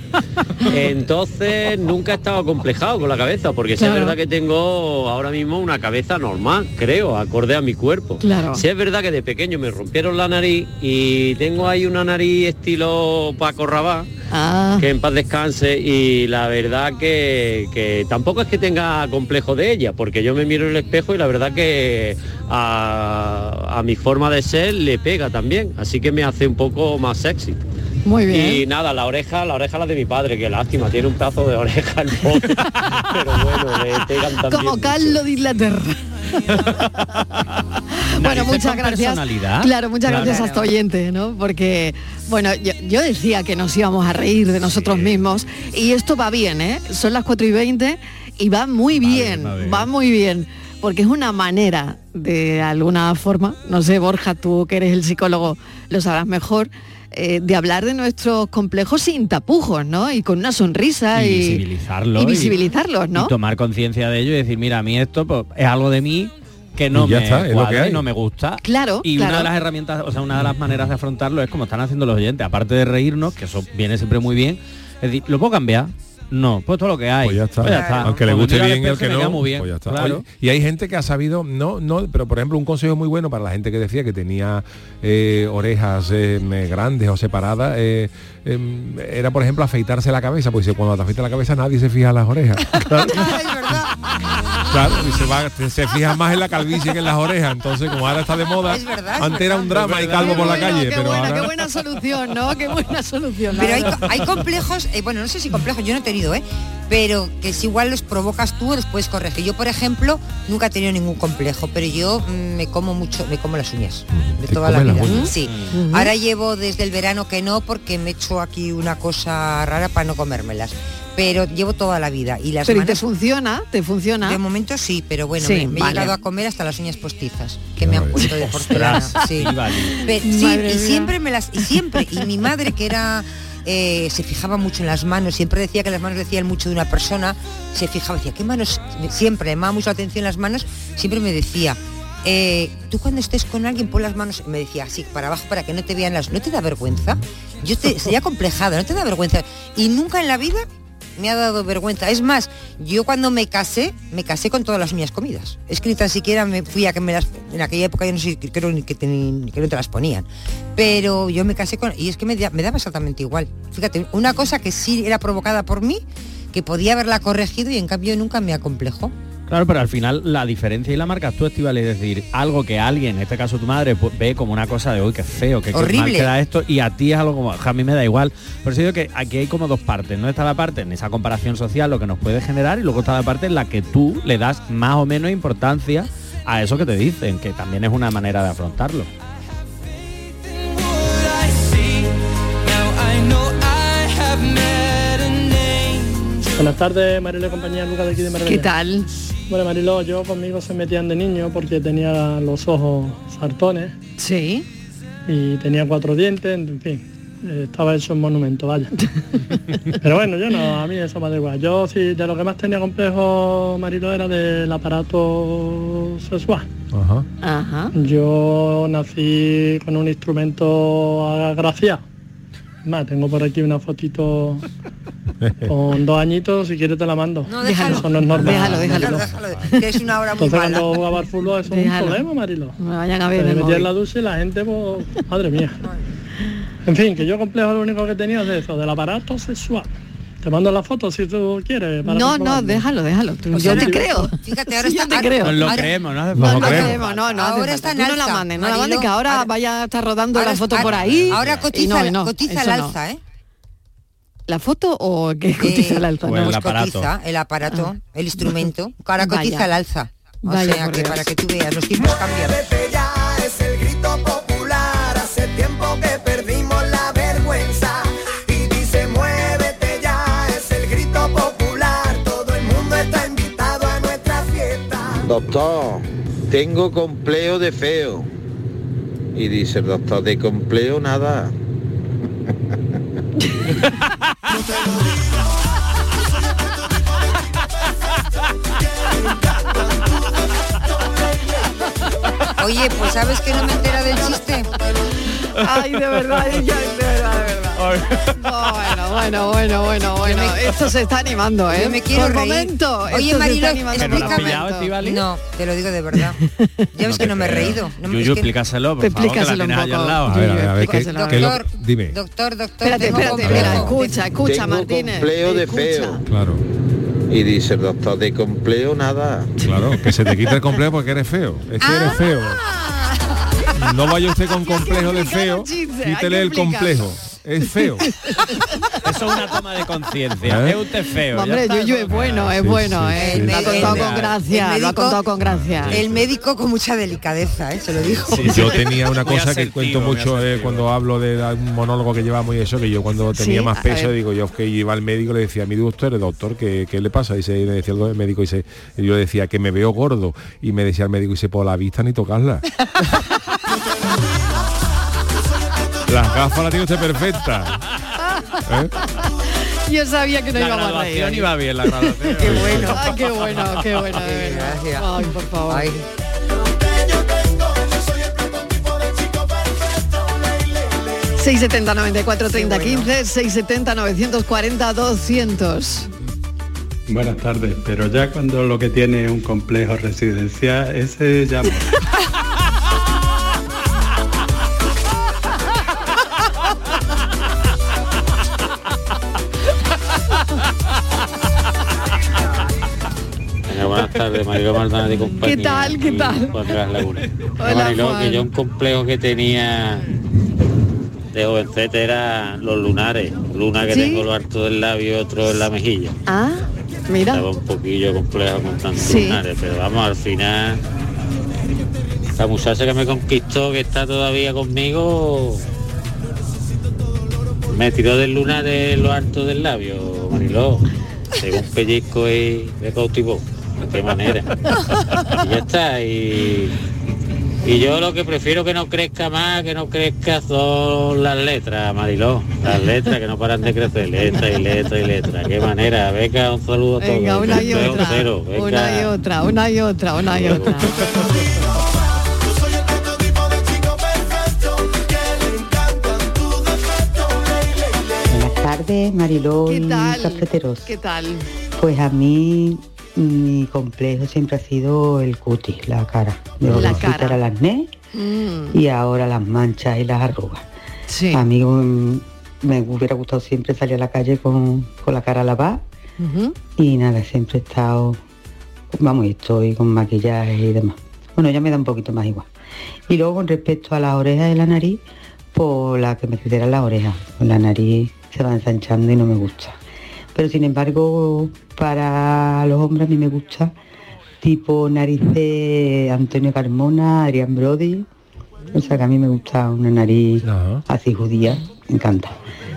Speaker 8: Entonces nunca he estado complejado con la cabeza, porque
Speaker 2: Claro.
Speaker 8: es verdad que tengo ahora mismo una cabeza normal, creo, acorde a mi cuerpo.
Speaker 2: Claro.
Speaker 8: Sí es verdad que de pequeño me rompieron la nariz y tengo ahí una nariz estilo Paco Rabanne,
Speaker 2: Ah,
Speaker 8: que en paz descanse y la verdad que, que tampoco es que tenga complejo de ella, porque yo me miro en el espejo y la verdad que a, a mi forma de ser le pega también, así que me hace un poco más sexy.
Speaker 2: muy
Speaker 8: Y
Speaker 2: bien.
Speaker 8: nada, la oreja, la oreja la de mi padre, que lástima, tiene un pedazo de oreja pobre, pero bueno, le pegan también.
Speaker 2: Como. Carlos de Inglaterra. bueno, muchas gracias. Claro, muchas
Speaker 4: Claro.
Speaker 2: gracias a este oyente, ¿no? Porque, bueno, yo, yo decía que nos íbamos a reír de nosotros mismos y esto va bien, ¿eh? Son las 4 y 20 y va muy bien,
Speaker 4: bien, va bien.
Speaker 2: va muy bien. Porque es una manera, de alguna forma, no sé, Borja, tú que eres el psicólogo, lo sabrás mejor, eh, de hablar de nuestros complejos sin tapujos, ¿no? Y con una sonrisa
Speaker 4: y
Speaker 2: y,
Speaker 4: visibilizarlo
Speaker 2: y visibilizarlos, ¿no?
Speaker 4: y tomar conciencia de ello y decir mira a mí esto pues, es algo de mí que no
Speaker 5: Y ya
Speaker 4: me
Speaker 5: está, es lo que
Speaker 4: cuadra
Speaker 5: hay.
Speaker 4: y no me gusta
Speaker 2: Claro,
Speaker 4: y
Speaker 2: claro.
Speaker 4: una de las herramientas o sea una de las maneras de afrontarlo es como están haciendo los oyentes aparte de reírnos que eso viene siempre muy bien es decir lo puedo cambiar no pues todo lo que hay
Speaker 5: Pues ya está.
Speaker 4: Pues ya está.
Speaker 5: Aunque le guste
Speaker 4: al
Speaker 5: bien que
Speaker 4: y me queda
Speaker 5: no,
Speaker 4: muy bien
Speaker 5: pues ya está.
Speaker 4: claro.
Speaker 5: Oye, y hay gente que ha sabido, no, no, pero por ejemplo un consejo muy bueno para la gente que decía que tenía eh, orejas eh, grandes o separadas, eh, em, era por ejemplo afeitarse la cabeza, pues dice, cuando te afeitas la cabeza nadie se fija en las orejas. Claro,
Speaker 6: Ay, ¿verdad?
Speaker 5: Claro, y se, va, se fija más en la calvicie que en las orejas. Entonces, como ahora está de moda,
Speaker 6: Es verdad,
Speaker 5: antes era un drama y calvo por la
Speaker 2: bueno,
Speaker 5: calle,
Speaker 2: qué
Speaker 5: pero
Speaker 2: buena,
Speaker 5: ahora...
Speaker 2: qué buena solución, ¿no? Qué buena solución.
Speaker 6: Pero hay complejos, eh, bueno, no sé si complejos, yo no he tenido, ¿eh? Pero que si igual los provocas tú, los puedes corregir. Yo, por ejemplo, nunca he tenido ningún complejo, pero yo mm, me como mucho, me como las uñas de
Speaker 5: ¿Te
Speaker 6: toda la vida. Sí. Ahora llevo desde el verano que no, porque me he hecho aquí una cosa rara para no comérmelas. Pero llevo toda la vida. Y las
Speaker 2: Pero ¿y te funciona? ¿Te funciona?
Speaker 6: de momento sí, pero bueno,
Speaker 2: Sí,
Speaker 6: me, me
Speaker 2: vale.
Speaker 6: he llegado a comer hasta las uñas postizas, que me han puesto de porcelana. Sí. Sí, y siempre me las y siempre y mi madre que era eh, se fijaba mucho en las manos siempre decía que las manos decían mucho de una persona se fijaba decía qué manos siempre llamaba mucho la atención las manos siempre me decía eh, tú cuando estés con alguien pon las manos me decía así para abajo para que no te vean las no te da vergüenza yo te sería complejada no te da vergüenza y nunca en la vida me ha dado vergüenza. Es más, yo cuando me casé, me casé con todas las uñas comidas. Es que tan siquiera me fui a que me las... En aquella época yo no sé, creo ni que, ni que no te las ponían. Pero yo me casé con... Y es que me, me daba exactamente igual. Fíjate, una cosa que sí era provocada por mí, que podía haberla corregido y en cambio nunca me acomplejó.
Speaker 4: Claro, pero al final la diferencia y la marcas tú, Estival, es decir, algo que alguien, en este caso tu madre, pues, ve como una cosa de hoy, que feo, que, que mal
Speaker 6: Horrible.
Speaker 4: queda esto, y a ti es algo como, a mí me da igual. Por eso digo que aquí hay como dos partes, ¿no? Está la parte en esa comparación social, lo que nos puede generar, y luego está la parte en la que tú le das más o menos importancia a eso que te dicen, que también es una manera de afrontarlo.
Speaker 9: Buenas tardes, Marilo y compañía, Lucas de aquí de Marbella.
Speaker 2: ¿Qué tal?
Speaker 9: Bueno, Marilo, yo conmigo se metían de niño porque tenía los ojos sartones
Speaker 2: Sí.
Speaker 9: y tenía cuatro dientes, en fin, estaba hecho un monumento, vaya. Pero bueno, yo no, a mí eso me da igual. Yo sí, de lo que más tenía complejo, Marilo, era del aparato sexual.
Speaker 5: Ajá.
Speaker 2: Ajá.
Speaker 9: Yo nací con un instrumento agraciado. Más, tengo por aquí una fotito con dos añitos, si quieres te la mando.
Speaker 6: No, déjalo.
Speaker 9: Eso no es normal.
Speaker 2: Déjalo, déjalo.
Speaker 6: Déjalo, déjalo, que es una hora muy
Speaker 9: Entonces
Speaker 6: mala.
Speaker 9: cuando jugaba al fútbol eso es un problema, Marilo.
Speaker 2: Me vayan a ver
Speaker 9: Te
Speaker 2: el
Speaker 9: metía en la ducha y la gente, pues, madre mía. En fin, que yo complejo lo único que tenía es de eso, del aparato sexual. Te mando la foto si tú quieres. para
Speaker 2: No, no, déjalo, déjalo. Tú-
Speaker 9: Pues
Speaker 2: yo te creo.
Speaker 6: Fíjate, ahora
Speaker 2: Sí, yo
Speaker 6: está...
Speaker 2: te creo.
Speaker 4: Nos lo creemos, ¿no?
Speaker 5: No, no
Speaker 2: creemos, no, no.
Speaker 6: Ahora está en
Speaker 2: Tú no la
Speaker 6: alza,
Speaker 2: mandes, no la mandes, que ahora,
Speaker 6: Ahora-
Speaker 2: vaya a estar rodando
Speaker 6: ahora-
Speaker 2: la foto
Speaker 6: ahora-
Speaker 2: por ahí.
Speaker 6: Ahora
Speaker 2: y
Speaker 6: cotiza,
Speaker 2: no, y no,
Speaker 6: cotiza
Speaker 2: eso
Speaker 6: al
Speaker 2: no.
Speaker 6: alza, ¿eh?
Speaker 2: ¿La foto o qué cotiza el alza? No.
Speaker 4: el aparato.
Speaker 6: cotiza el aparato,
Speaker 2: Ah.
Speaker 6: el instrumento, que ahora
Speaker 2: Vaya.
Speaker 6: cotiza el alza. O
Speaker 2: Vaya,
Speaker 6: sea que
Speaker 2: Dios.
Speaker 6: para que tú veas, los tiempos cambian.
Speaker 3: Muévete ya, es el grito popular. Hace tiempo que perdimos la vergüenza. Y dice, muévete ya, es el grito popular. Todo el mundo está invitado a nuestra fiesta.
Speaker 10: Doctor, tengo complejo de feo. Y dice el doctor, de complejo nada.
Speaker 6: Oye, pues sabes que no me entera del chiste.
Speaker 2: Ay, de verdad, ella, de. Bueno, bueno, bueno, bueno, bueno. Esto se está animando, ¿eh?
Speaker 6: Yo me quiero
Speaker 2: Por
Speaker 6: reír.
Speaker 2: momento.
Speaker 6: Oye, Marilo,
Speaker 2: animando.
Speaker 4: ¿Que no la has
Speaker 6: explícame. No, te lo digo de verdad. Ya ves que no me he reído. No me-
Speaker 4: Yuyu,
Speaker 6: es que-
Speaker 4: explícaselo, por favor, que la tienes
Speaker 2: poco.
Speaker 4: al lado.
Speaker 5: A ver, a ver, a ver, ¿qué,
Speaker 2: Explícaselo.
Speaker 5: qué lo-
Speaker 6: Doctor,
Speaker 5: dime.
Speaker 6: Doctor, doctor,
Speaker 2: Espérate, espérate, espera, escucha, escucha,
Speaker 10: Tengo
Speaker 2: Martínez.
Speaker 10: complejo de feo.
Speaker 5: Claro,
Speaker 10: Y dice el doctor, de complejo nada.
Speaker 5: claro, que se te quita el complejo porque eres feo. Es que eres feo. No vaya usted con complejo de feo, quítele el complejo. Es feo.
Speaker 4: Eso es una toma de conciencia.
Speaker 5: ¿Eh?
Speaker 4: Es usted feo.
Speaker 2: Hombre. Yuyu es bueno, es
Speaker 5: Sí,
Speaker 2: bueno,
Speaker 5: sí,
Speaker 2: ¿eh?
Speaker 5: sí,
Speaker 2: Lo ha contado
Speaker 6: El-
Speaker 2: con gracia,
Speaker 6: el
Speaker 2: lo ha
Speaker 6: médico-
Speaker 2: contado con gracia.
Speaker 6: El médico con mucha delicadeza, ¿eh? Se lo dijo.
Speaker 5: Yo tenía una cosa que
Speaker 4: asertivo,
Speaker 5: cuento mucho eh, cuando hablo de un monólogo que llevamos y eso, que yo cuando tenía
Speaker 2: Sí,
Speaker 5: más peso, digo yo que iba al médico le decía, mi doctor, doctor, ¿qué, qué le pasa? Y se, me decía el médico, y se, y yo le decía que me veo gordo. Y me decía el médico, y se por la vista ni tocarla. Las gafas las tiene usted perfecta. ¿Eh?
Speaker 2: Yo sabía que no
Speaker 4: La
Speaker 2: íbamos a reír.
Speaker 4: iba bien, la graduación.
Speaker 2: Qué bueno, ay, qué bueno, qué bueno,
Speaker 6: Qué.
Speaker 2: Ay, por favor.
Speaker 6: Ay,
Speaker 2: 670 94 30 15 670 940 200
Speaker 11: Buenas tardes, pero ya cuando lo que tiene es un complejo residencial, ese ya
Speaker 8: Mariló Maldonado y compañía.
Speaker 2: ¿Qué tal, qué tal?
Speaker 8: De.
Speaker 2: Hola, Juan.
Speaker 8: que yo un complejo que tenía de jovencete era los lunares. Luna que
Speaker 2: ¿Sí?
Speaker 8: tengo lo harto del labio y otro en la mejilla.
Speaker 2: Ah, mira.
Speaker 8: Estaba un poquillo complejo con tantos
Speaker 2: Sí.
Speaker 8: lunares, pero vamos, al final la muchacha que me conquistó, que está todavía conmigo, me tiró del lunar de lo alto del labio, Mariló. Pegó un pellizco y me cautivó. Qué manera. Y ya está. Y, y yo lo que prefiero que no crezca más, que no crezca son las letras, Mariló. Las letras que no paran de crecer. Letra y letra y letra. Qué manera. Venga, un saludo a todos.
Speaker 2: Venga, una y otra.
Speaker 8: cero.
Speaker 2: Una y otra, una y otra, una y otra.
Speaker 12: Buenas tardes, Mariló
Speaker 2: ¿Qué
Speaker 12: y
Speaker 2: tal?
Speaker 12: cafeteros.
Speaker 2: ¿Qué tal?
Speaker 12: Pues a mí mi complejo siempre ha sido el cutis, la cara. De
Speaker 2: La cara.
Speaker 12: era el acné
Speaker 2: Mm,
Speaker 12: y ahora las manchas y las arrugas.
Speaker 2: sí.
Speaker 12: A mí mm, me hubiera gustado siempre salir a la calle con, con la cara lavada
Speaker 2: Ujú.
Speaker 12: y nada, siempre he estado, vamos, estoy con maquillaje y demás. Bueno, ya me da un poquito más igual. Y luego con respecto a las orejas y la nariz, por la que me crecieran las orejas. La nariz se va ensanchando y no me gusta. Pero sin embargo, para los hombres a mí me gusta tipo nariz de Antonio Carmona, Adrián Brody. O sea que a mí me gusta una nariz
Speaker 5: Ajá.
Speaker 12: así judía, me encanta.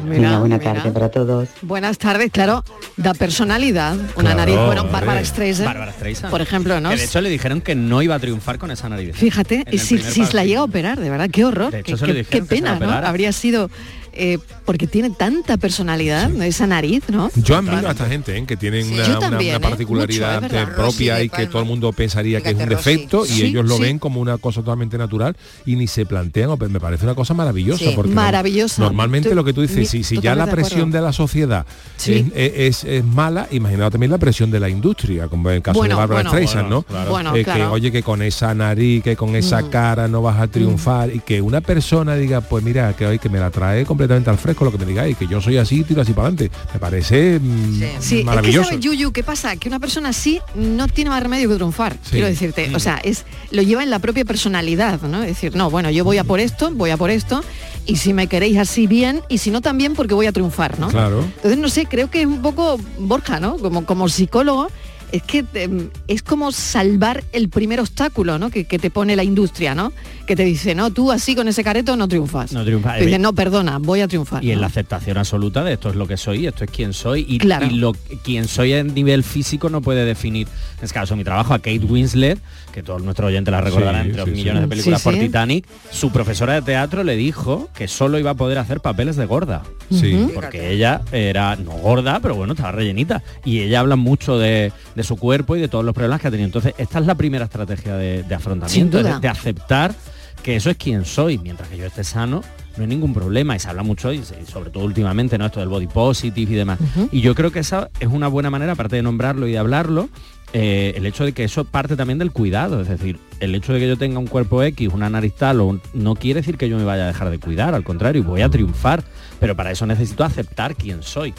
Speaker 2: Mira,
Speaker 12: buena
Speaker 2: mira.
Speaker 12: tarde para todos.
Speaker 2: Buenas tardes, claro, da personalidad. Una
Speaker 5: Claro,
Speaker 2: nariz, bueno. Bárbara Streisand, por ejemplo, ¿no?
Speaker 4: Que de hecho le dijeron que no iba a triunfar con esa nariz.
Speaker 2: Fíjate,
Speaker 4: En
Speaker 2: y si, si la llega a operar, de verdad, qué horror.
Speaker 4: De hecho,
Speaker 2: qué,
Speaker 4: se se
Speaker 2: pena, ¿no? Habría sido eh, porque tiene tanta personalidad, esa nariz, ¿no?
Speaker 5: Yo admiro a esta gente ¿eh? que tienen
Speaker 6: Sí.
Speaker 5: una,
Speaker 2: ¿eh?
Speaker 5: particularidad
Speaker 2: Mucho, es verdad.
Speaker 5: propia
Speaker 6: Rosy
Speaker 5: y que todo el mundo pensaría que es un
Speaker 6: Rosy.
Speaker 5: defecto y
Speaker 2: Sí,
Speaker 5: ellos lo
Speaker 2: sí.
Speaker 5: ven como una cosa totalmente natural y ni se plantean, o- me parece una cosa maravillosa.
Speaker 6: Sí.
Speaker 5: porque no-
Speaker 2: Maravillosa.
Speaker 5: normalmente
Speaker 2: Tú-
Speaker 5: lo que tú dices,
Speaker 2: mi-
Speaker 5: si, si ya la
Speaker 2: de
Speaker 5: presión de la sociedad
Speaker 2: Sí.
Speaker 5: es, es- es mala, imaginaos también la presión de la industria, como en el caso
Speaker 2: Bueno,
Speaker 5: de Bárbara
Speaker 2: bueno.
Speaker 5: Streisand, ¿no?
Speaker 4: Bueno,
Speaker 5: Eh, que oye que con esa nariz, que con esa
Speaker 2: Mm.
Speaker 5: cara no vas a triunfar y que una persona diga, pues mira, que hoy que me la trae completamente al fresco lo que me digáis, que yo soy así, tiro así para adelante. Me parece mm,
Speaker 6: Sí.
Speaker 2: Sí, es que
Speaker 5: maravilloso.
Speaker 2: sabes, Yuyu, ¿qué pasa? Que una persona así no tiene más remedio que triunfar,
Speaker 5: Sí.
Speaker 2: quiero decirte. O sea, es lo lleva en la propia personalidad, ¿no? Es decir, no, bueno, yo voy a por esto, voy a por esto, y si me queréis así bien, y si no también porque voy a triunfar, ¿no?
Speaker 5: Claro.
Speaker 2: Entonces, no sé, creo que es un poco Borja, ¿no? Como, como psicólogo, es que em, es como salvar el primer obstáculo, ¿no? Que, que te pone la industria, ¿no? Que te dice, no, tú así con ese careto no triunfas.
Speaker 4: No triunfa.
Speaker 2: Te dice, no, perdona, voy a triunfar.
Speaker 4: Y en la aceptación absoluta de esto es lo que soy, esto es quien soy y,
Speaker 2: Claro.
Speaker 4: y lo quien soy a nivel físico no puede definir, en este caso mi trabajo, a Kate Winslet, que todos nuestros oyentes la recordarán
Speaker 5: Sí,
Speaker 4: entre los
Speaker 5: sí.
Speaker 4: millones de películas
Speaker 2: Sí,
Speaker 4: por
Speaker 2: sí.
Speaker 4: Titanic, su profesora de teatro le dijo que solo iba a poder hacer papeles de gorda.
Speaker 5: Sí.
Speaker 4: Porque ella era no gorda, pero bueno, estaba rellenita. Y ella habla mucho de, su cuerpo y de todos los problemas que ha tenido. Entonces, esta es la primera estrategia de, de afrontamiento, de, de aceptar que eso es quien soy, mientras que yo esté sano, no hay ningún problema y se habla mucho y sobre todo últimamente no esto del body positive y demás y yo creo que esa es una buena manera aparte de nombrarlo y de hablarlo eh, el hecho de que eso parte también del cuidado es decir el hecho de que yo tenga un cuerpo X una nariz tal o un- no quiere decir que yo me vaya a dejar de cuidar al contrario voy a triunfar pero para eso necesito aceptar quién soy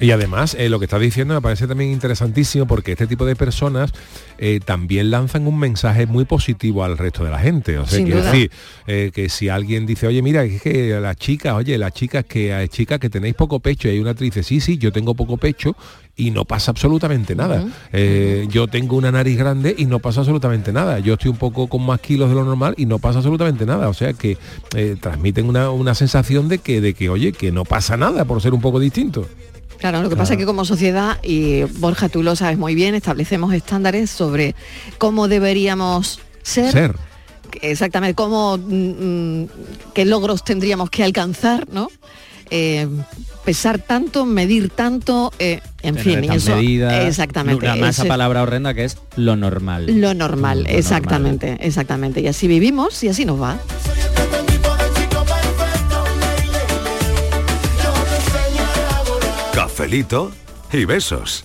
Speaker 5: Y además, eh, lo que estás diciendo me parece también interesantísimo porque este tipo de personas eh, también lanzan un mensaje muy positivo al resto de la gente. O sea,
Speaker 2: Sin
Speaker 5: quiero
Speaker 2: duda.
Speaker 5: decir, eh, que si alguien dice, oye, mira, es que las chicas, oye, las chicas que hay chicas que tenéis poco pecho, y hay una actriz sí, sí, yo tengo poco pecho y no pasa absolutamente nada. Eh, yo tengo una nariz grande y no pasa absolutamente nada. Yo estoy un poco con más kilos de lo normal y no pasa absolutamente nada. O sea que eh, transmiten una, una sensación de que, de que, oye, que no pasa nada por ser un poco distinto.
Speaker 2: Claro, lo que pasa es que como sociedad, y Borja, tú lo sabes muy bien, establecemos estándares sobre cómo deberíamos ser.
Speaker 5: Ser.
Speaker 2: Exactamente, cómo, mm, mm, qué logros tendríamos que alcanzar, ¿no? Eh, pesar tanto, medir tanto, eh, en
Speaker 4: Tener
Speaker 2: fin, eso,
Speaker 4: medidas,
Speaker 2: exactamente.
Speaker 4: una más esa
Speaker 2: ese-
Speaker 4: palabra horrenda que es lo normal
Speaker 2: lo normal,
Speaker 4: Lo
Speaker 2: exactamente, exactamente. Y así vivimos y así nos va.
Speaker 1: Cafelito y besos.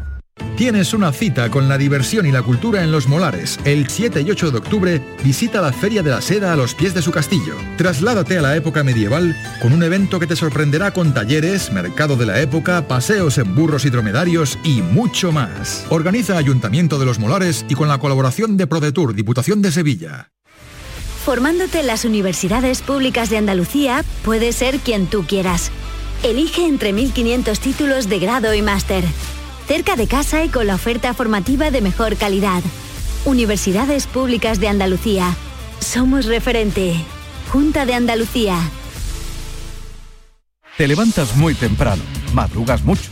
Speaker 13: Tienes una cita con la diversión y la cultura en Los Molares. El 7 y 8 de octubre visita la Feria de la Seda a los pies de su castillo. Trasládate a la época medieval con un evento que te sorprenderá con talleres, mercado de la época, paseos en burros y dromedarios y mucho más. Organiza Ayuntamiento de Los Molares y con la colaboración de ProDetour, Diputación de Sevilla.
Speaker 14: Formándote en las universidades públicas de Andalucía, puedes ser quien tú quieras. Elige entre 1.500 títulos de grado y máster. Cerca de casa y con la oferta formativa de mejor calidad. Universidades Públicas de Andalucía. Somos referente. Junta de Andalucía.
Speaker 15: Te levantas muy temprano, madrugas mucho,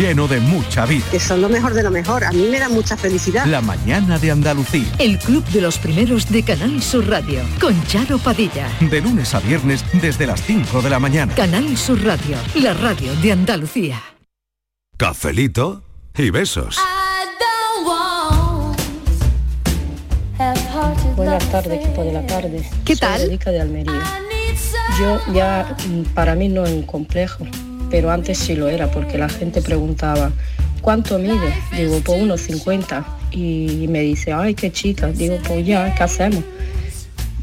Speaker 15: lleno de mucha vida.
Speaker 16: Que son lo mejor de lo mejor. A mí me da mucha felicidad.
Speaker 15: La mañana de Andalucía.
Speaker 17: El Club de los Primeros de Canal Sur Radio. Con Charo Padilla.
Speaker 15: De lunes a viernes desde las 5 de la mañana.
Speaker 17: Canal Sur Radio. La radio de Andalucía.
Speaker 1: Cafelito y besos.
Speaker 18: Buenas tardes, equipo de la tarde.
Speaker 2: ¿Qué
Speaker 18: Soy
Speaker 2: tal?
Speaker 18: Erika de Almería. Yo ya, para mí no es un complejo, pero antes sí lo era, porque la gente preguntaba, ¿cuánto mide? Digo, pues unos 50. Y me dice, ay, qué chica. Digo, pues ya, ¿qué hacemos?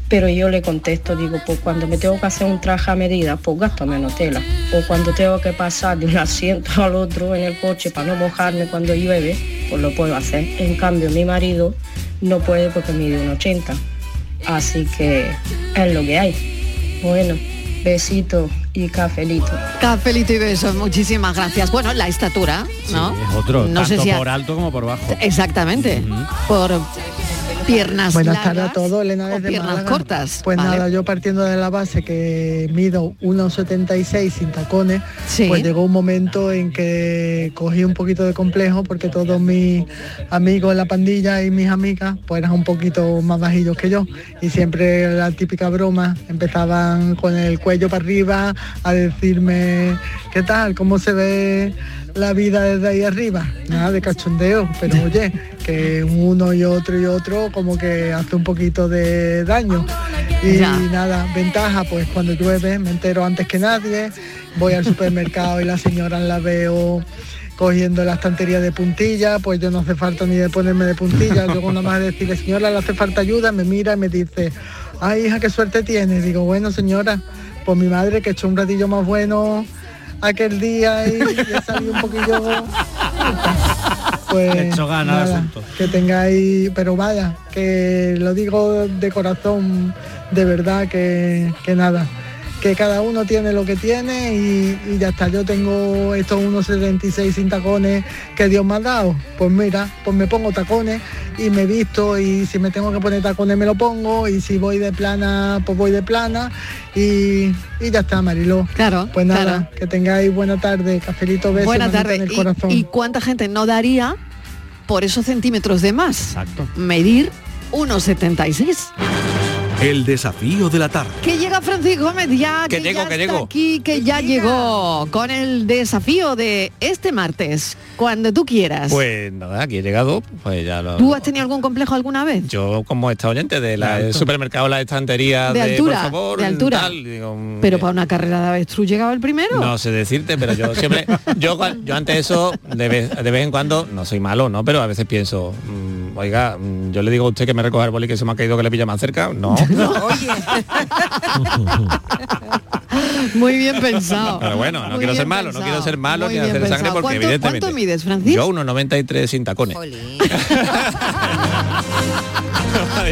Speaker 18: Pero yo le contesto, digo, pues cuando me tengo que hacer un traje a medida, pues gasto menos tela. O cuando tengo que pasar de un asiento al otro en el coche para no mojarme cuando llueve, pues lo puedo hacer. En cambio, mi marido no puede porque mide un 80. Así que es lo que hay. Bueno, besito y cafelito.
Speaker 2: Cafelito y besos, muchísimas gracias. Bueno, la estatura, ¿no?
Speaker 4: Es otro,
Speaker 2: No sé
Speaker 4: tanto
Speaker 2: si a-
Speaker 4: por alto como por bajo.
Speaker 2: Exactamente. Por piernas
Speaker 19: Buenas
Speaker 2: largas
Speaker 19: tardes a todos, Elena desde
Speaker 2: piernas
Speaker 19: Málaga.
Speaker 2: cortas.
Speaker 19: Pues
Speaker 2: Vale.
Speaker 19: nada, yo partiendo de la base que mido 1,76 sin tacones,
Speaker 2: Sí.
Speaker 19: pues llegó un momento en que cogí un poquito de complejo porque todos mis amigos en la pandilla y mis amigas pues eran un poquito más bajillos que yo y siempre la típica broma empezaban con el cuello para arriba a decirme ¿qué tal? ¿Cómo se ve la vida desde ahí arriba? Nada de cachondeo, pero oye, que uno y otro y otro como que hace un poquito de daño. Y
Speaker 2: Ya.
Speaker 19: nada, ventaja, pues cuando llueve me entero antes que nadie, voy al supermercado y las señoras la veo cogiendo la estantería de puntilla, pues yo no hace falta ni de ponerme de puntilla, luego nada más decirle, señora, le hace falta ayuda, me mira y me dice, ay hija, qué suerte tiene. Digo, bueno señora, pues mi madre que echó un ratillo más bueno aquel día y, he salido un poquillo pues
Speaker 4: Le echó ganas al
Speaker 19: nada,
Speaker 4: asunto.
Speaker 19: que tengáis, pero vaya, que lo digo de corazón, de verdad, que, que nada, que cada uno tiene lo que tiene y, y ya está, yo tengo estos unos 76 sin tacones que Dios me ha dado, pues mira, pues me pongo tacones y me visto y si me tengo que poner tacones me lo pongo y si voy de plana, pues voy de plana y, y ya está, Mariló.
Speaker 2: Claro,
Speaker 19: Pues nada,
Speaker 2: claro.
Speaker 19: que tengáis buena tarde, cafelito, besos,
Speaker 2: Buena tarde.
Speaker 19: en el
Speaker 2: ¿Y-
Speaker 19: corazón.
Speaker 2: ¿Y, cuánta gente no daría por esos centímetros de más?
Speaker 4: Exacto.
Speaker 2: Medir 1,76.
Speaker 20: El desafío de la tarde.
Speaker 2: Que llega Francisco Gómez ya,
Speaker 20: Que llego,
Speaker 2: ya
Speaker 20: que
Speaker 2: está
Speaker 20: llego.
Speaker 2: aquí, que ya llegó con el desafío de este martes, cuando tú quieras.
Speaker 21: Pues nada, aquí he llegado, pues ya lo...
Speaker 2: ¿Tú has tenido algún complejo alguna vez?
Speaker 21: Yo como esta oyente de la supermercado, la estantería
Speaker 2: De
Speaker 21: de,
Speaker 2: altura,
Speaker 21: por favor,
Speaker 2: de altura.
Speaker 21: tal, digo, mm,
Speaker 2: Pero para una carrera de avestruz llegaba el primero.
Speaker 21: no sé decirte, pero yo siempre, yo, yo ante eso, de vez, de vez en cuando, no soy malo, ¿no? Pero a veces pienso, mm, oiga, mm, yo le digo a usted que me recoja el boli que se me ha caído que le pilla más cerca. No.
Speaker 2: Muy bien pensado.
Speaker 21: Pero bueno, no
Speaker 2: Muy
Speaker 21: quiero ser malo, no quiero ser malo
Speaker 2: muy
Speaker 21: ni hacer sangre porque
Speaker 2: ¿Cuánto-
Speaker 21: evidentemente.
Speaker 2: cuánto mides, Francis?
Speaker 21: Yo 1,93 sin tacones.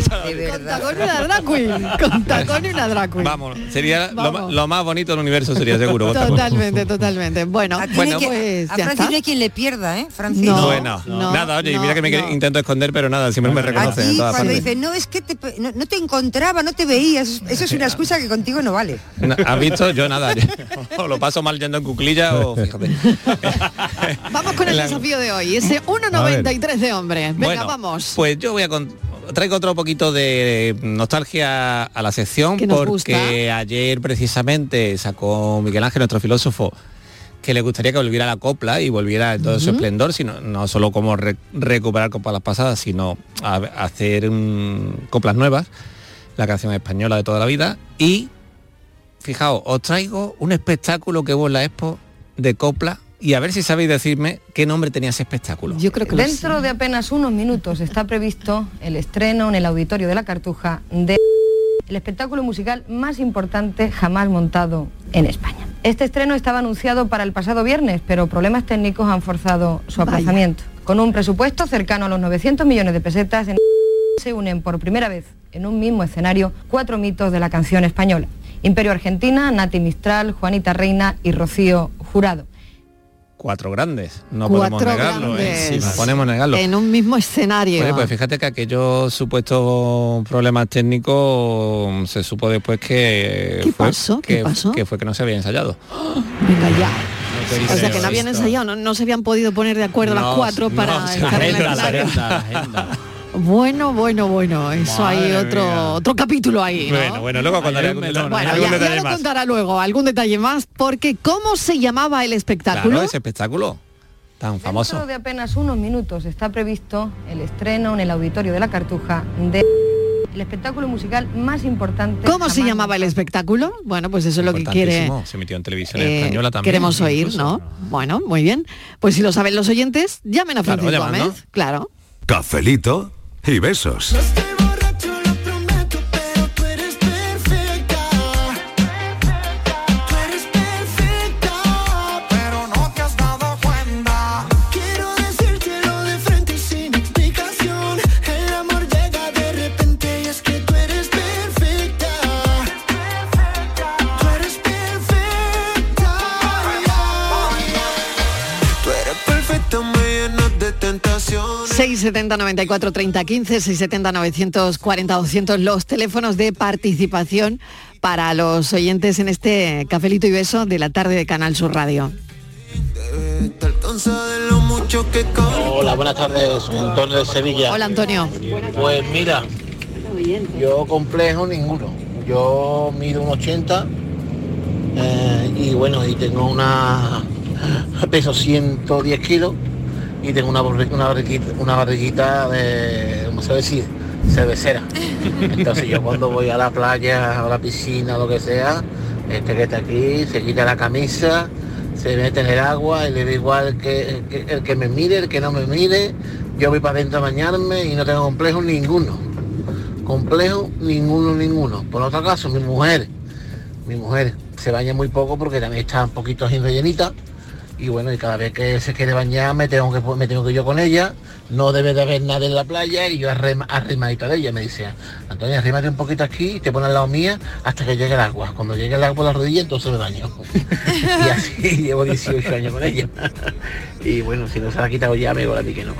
Speaker 2: Con tacón y una drag queen. Con tacón y una drag queen.
Speaker 21: Vamos, sería lo,
Speaker 2: Vamos.
Speaker 21: ma- lo más bonito del universo sería seguro.
Speaker 2: Totalmente, totalmente. Bueno,
Speaker 21: Bueno,
Speaker 2: pues
Speaker 6: a Francis no hay quien le pierda, ¿eh? Francis.
Speaker 2: No,
Speaker 21: bueno,
Speaker 2: no,
Speaker 21: nada, oye,
Speaker 2: no,
Speaker 21: mira que me
Speaker 2: no.
Speaker 21: intento esconder, pero nada, siempre me reconocen en
Speaker 6: Aquí cuando
Speaker 21: partes.
Speaker 6: dice, no, es que te no, no te encontraba, no te veías, eso es una excusa que contigo no vale.
Speaker 21: ¿Has visto? Yo nada. yo- o lo paso mal yendo en cuclilla o fíjate.
Speaker 2: Vamos con el desafío de hoy, ese 1,93 de hombre. Venga,
Speaker 21: Bueno,
Speaker 2: vamos.
Speaker 21: Pues yo voy a con- traigo otro poquito de nostalgia a la sección porque
Speaker 2: gusta.
Speaker 21: ayer precisamente sacó Miguel Ángel, nuestro filósofo, que le gustaría que volviera la copla y volviera en todo su esplendor, sino no solo como re- recuperar coplas pasadas, sino a- a hacer mm, coplas nuevas, la canción española de toda la vida y fijaos, os traigo un espectáculo que hubo en la Expo de copla y a ver si sabéis decirme qué nombre tenía ese espectáculo.
Speaker 2: Yo creo
Speaker 22: Dentro de apenas unos minutos está previsto el estreno en el auditorio de la Cartuja de el espectáculo musical más importante jamás montado en España. Este estreno estaba anunciado para el pasado viernes, pero problemas técnicos han forzado su
Speaker 2: Vaya.
Speaker 22: aplazamiento. Con un presupuesto cercano a los 900 millones de pesetas, en se unen por primera vez en un mismo escenario cuatro mitos de la canción española. Imperio Argentina, Nati Mistral, Juanita Reina y Rocío Jurado.
Speaker 21: Cuatro grandes, no podemos negarlo, ¿eh?
Speaker 2: grandes.
Speaker 21: No podemos negarlo.
Speaker 2: En un mismo escenario.
Speaker 21: Oye, pues fíjate que aquellos supuestos problemas técnicos se supo después que
Speaker 2: ¿Qué
Speaker 21: fue,
Speaker 2: pasó? ¿Qué
Speaker 21: que,
Speaker 2: pasó?
Speaker 21: que fue que no se había ensayado.
Speaker 2: Venga ya. O sea que no habían ensayado, no, no se habían podido poner de acuerdo las cuatro
Speaker 21: no,
Speaker 2: para
Speaker 21: se-
Speaker 2: estar en el
Speaker 21: agenda, la
Speaker 2: escenario.
Speaker 21: agenda,
Speaker 2: Bueno, bueno, bueno, eso hay otro
Speaker 21: mía.
Speaker 2: otro capítulo ahí. ¿no?
Speaker 21: Bueno, bueno, luego contaré algún, detalle-
Speaker 2: Bueno,
Speaker 21: algún
Speaker 2: ya, ya
Speaker 21: detalle
Speaker 2: lo
Speaker 21: más.
Speaker 2: contará luego, algún detalle más, porque ¿cómo se llamaba el espectáculo?
Speaker 21: Claro, ese espectáculo tan famoso.
Speaker 22: Dentro de apenas unos minutos está previsto el estreno en el auditorio de la Cartuja de el espectáculo musical más importante.
Speaker 2: ¿Cómo se llamaba el espectáculo? Bueno, pues eso es lo que quiere.
Speaker 21: Se emitió en televisión
Speaker 2: eh,
Speaker 21: española también.
Speaker 2: queremos oír. ¿no? Bueno, muy bien. Pues si lo saben los oyentes, llamen a
Speaker 1: Claro,
Speaker 2: Francisco
Speaker 1: llamando.
Speaker 2: Gómez. Claro.
Speaker 1: Cafelito y besos.
Speaker 2: 670 94 30 15, 670 940 200 los teléfonos de participación para los oyentes en este cafelito y beso de la tarde de Canal Sur Radio.
Speaker 23: Hola, buenas tardes, Antonio de Sevilla.
Speaker 2: Hola Antonio.
Speaker 23: Pues mira, yo complejo ninguno. Yo mido un 80 eh, y bueno, y tengo una peso 110 kilos y tengo una, una barriguita, una barriguita de, ¿cómo se decir? Cervecera. Entonces yo cuando voy a la playa, a la piscina, lo que sea, este que está aquí se quita la camisa, se mete en el agua y le da igual que, que- el que me mire, el que no me mire, yo voy para adentro a bañarme y no tengo complejo ninguno. Complejo ninguno, ninguno. Por otro caso, mi mujer, mi mujer se baña muy poco porque también está un poquito así rellenita y bueno, y cada vez que se quiere bañar me tengo que me tengo que ir yo con ella, no debe de haber nadie en la playa y yo arrema- arrimadita de ella, me dice, Antonio, arrímate un poquito aquí y te pones al lado mía hasta que llegue el agua. Cuando llegue el agua por la rodilla, entonces me baño. y así llevo 18 años con ella. y bueno, si no se la ha quitado ya, me digo a mí que no.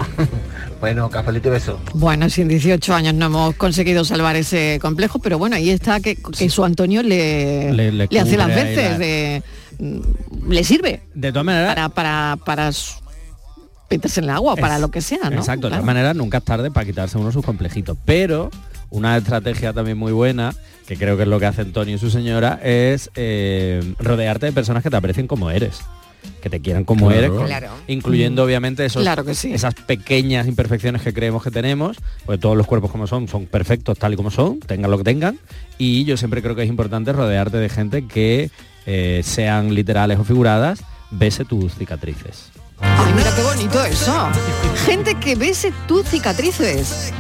Speaker 23: bueno, cafelito y beso.
Speaker 2: Bueno, si en 18 años no hemos conseguido salvar ese complejo, pero bueno, ahí está que, que su Antonio le,
Speaker 4: Le- le
Speaker 2: le hace las veces,
Speaker 4: la-
Speaker 2: de, le sirve.
Speaker 4: De todas maneras,
Speaker 2: para, para, para meterse en el agua, para lo que sea, ¿no?
Speaker 4: Exacto, de todas maneras nunca es tarde para quitarse uno sus complejitos. Pero una estrategia también muy buena, que creo que es lo que hace Antonio y su señora, es eh, rodearte de personas que te aprecien como eres. Que te quieran como
Speaker 5: Claro.
Speaker 4: eres,
Speaker 5: Claro.
Speaker 4: incluyendo obviamente esos,
Speaker 2: Claro que sí.
Speaker 4: esas pequeñas imperfecciones que creemos que tenemos, porque todos los cuerpos como son, son perfectos tal y como son, tengan lo que tengan, y yo siempre creo que es importante rodearte de gente que eh, sean literales o figuradas, bese tus cicatrices.
Speaker 2: Ay, mira qué bonito eso. Gente que bese tus cicatrices.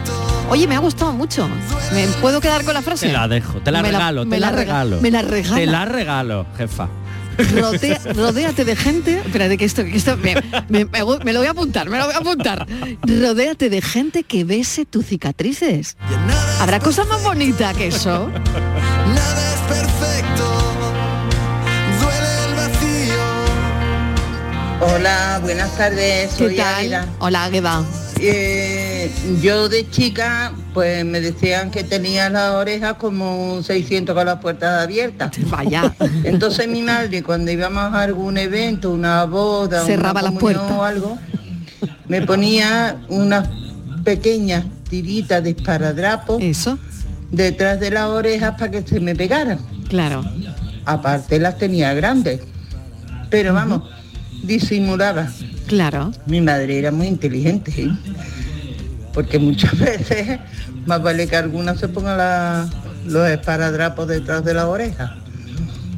Speaker 2: Oye, me ha gustado mucho. ¿Me puedo quedar con la frase?
Speaker 4: Te la dejo, te la
Speaker 2: Me
Speaker 4: regalo, te la
Speaker 2: rega-
Speaker 4: regalo.
Speaker 2: Me la regala.
Speaker 4: Te la regalo, jefa.
Speaker 2: Rodea- rodéate de gente. Espérate que esto, que esto me lo voy a apuntar, me lo voy a apuntar. Rodéate de gente que bese tus cicatrices. ¿Habrá cosa más bonita que eso?
Speaker 24: Hola, buenas tardes,
Speaker 2: ¿Qué
Speaker 24: soy
Speaker 2: tal?
Speaker 24: Águeda.
Speaker 2: Hola, Águeda.
Speaker 24: Eh, yo de chica, pues me decían que tenía las orejas como un 600 con las puertas abiertas.
Speaker 2: Vaya.
Speaker 24: Entonces mi madre, cuando íbamos a algún evento, una boda,
Speaker 2: Cerraba
Speaker 24: una
Speaker 2: las puertas.
Speaker 24: o algo, me ponía unas pequeñas tiritas de esparadrapo
Speaker 2: Eso.
Speaker 24: detrás de las orejas para que se me pegaran.
Speaker 2: Claro.
Speaker 24: Aparte las tenía grandes. Pero vamos, disimulaba.
Speaker 2: Claro.
Speaker 24: Mi madre era muy inteligente, ¿eh? porque muchas veces más vale que alguna se ponga la- los esparadrapos detrás de la oreja.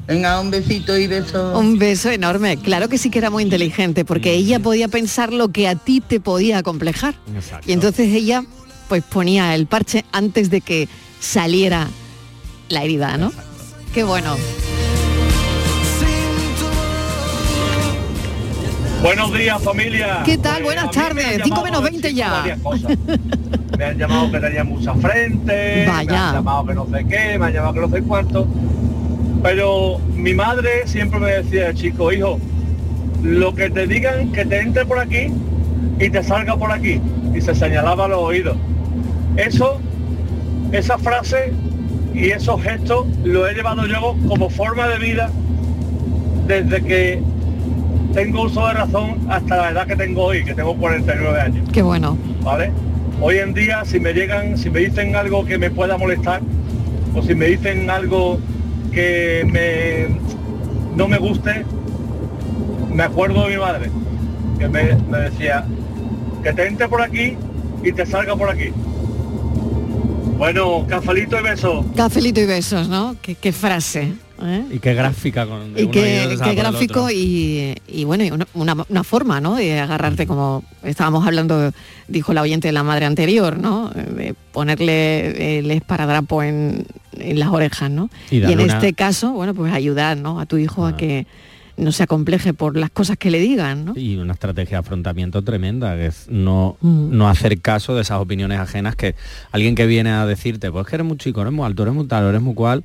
Speaker 24: Venga, un besito y beso.
Speaker 2: Un beso enorme. Claro que sí que era muy inteligente, porque ella podía pensar lo que a ti te podía acomplejar. Y entonces ella pues ponía el parche antes de que saliera la herida, ¿no? Qué bueno.
Speaker 25: Buenos días familia.
Speaker 2: ¿Qué tal?
Speaker 25: Pues,
Speaker 2: Buenas
Speaker 25: me
Speaker 2: tardes. 5
Speaker 25: llamado
Speaker 2: menos
Speaker 25: para
Speaker 2: 20
Speaker 25: decirme
Speaker 2: ya.
Speaker 25: Me han llamado que tenía mucha frente, me
Speaker 2: Vaya.
Speaker 25: han llamado que no sé qué, me han llamado que no sé cuánto. Pero mi madre siempre me decía, chico, hijo, lo que te digan que te entre por aquí y te salga por aquí. Y se señalaba los oídos. Eso, esa frase y esos gestos lo he llevado yo como forma de vida desde que tengo uso de razón hasta la edad que tengo hoy, que tengo 49 años.
Speaker 2: Qué bueno.
Speaker 25: ¿Vale? Hoy en día si me llegan, si me dicen algo que me pueda molestar, o si me dicen algo que me no me guste, me acuerdo de mi madre, que me, me decía, que te entre por aquí y te salga por aquí. Bueno, cafelito y beso.
Speaker 2: Cafelito y besos, ¿no? Qué, qué frase. ¿Eh?
Speaker 4: Y qué gráfica con de
Speaker 2: Y
Speaker 4: uno
Speaker 2: qué,
Speaker 4: otro,
Speaker 2: qué gráfico y, y bueno, y una, una- forma, ¿no? De agarrarte como estábamos hablando, dijo la oyente de la madre anterior, ¿no? De ponerle el esparadrapo en, en las orejas, ¿no?
Speaker 4: Y
Speaker 2: Y, en
Speaker 4: una-
Speaker 2: este caso, bueno, pues ayudar, ¿no? A tu hijo a que no se acompleje por las cosas que le digan, ¿no?
Speaker 4: Y una estrategia de afrontamiento tremenda, que es no,
Speaker 2: Mm.
Speaker 4: no hacer caso de esas opiniones ajenas que alguien que viene a decirte, pues que eres muy chico, eres muy alto, eres muy tal, eres muy cual,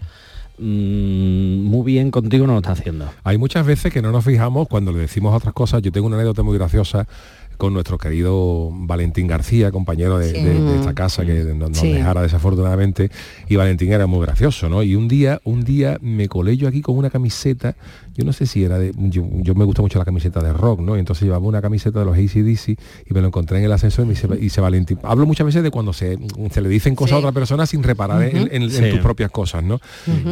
Speaker 4: mm, muy bien contigo no lo está haciendo.
Speaker 5: Hay muchas veces que no nos fijamos cuando le decimos otras cosas. Yo tengo una anécdota muy graciosa. con nuestro querido Valentín García, compañero de, de- de esta casa que nos, nos
Speaker 2: Sí.
Speaker 5: dejara desafortunadamente, y Valentín era muy gracioso, ¿no? Y un día, un día me colé yo aquí con una camiseta, yo no sé si era de, yo, yo me gusta mucho la camiseta de rock, ¿no? Y entonces llevaba una camiseta de los ACDC y me lo encontré en el ascensor y me dice, y dice Valentín, hablo muchas veces de cuando se, se le dicen cosas a otra persona sin reparar en,
Speaker 4: Ujú.
Speaker 5: en- en
Speaker 4: Sí.
Speaker 5: tus propias cosas, ¿no?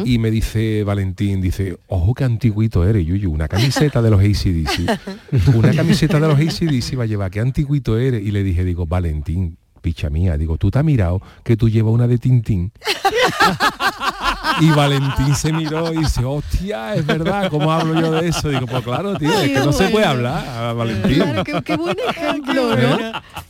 Speaker 5: Y me dice Valentín, dice, ojo qué antiguito eres, Yuyu, una camiseta de los ACDC. Una camiseta de los ACDC va a llevar, qué antiguito eres. Y le dije, digo, Valentín, picha mía, digo, tú te has mirado que tú llevas una de Tintín. Y Valentín se miró y dice, hostia, es verdad, ¿cómo hablo yo de eso? Digo, pues claro, tío, es que no se puede hablar, a Valentín.
Speaker 2: Claro, qué, qué buen ejemplo, ¿no?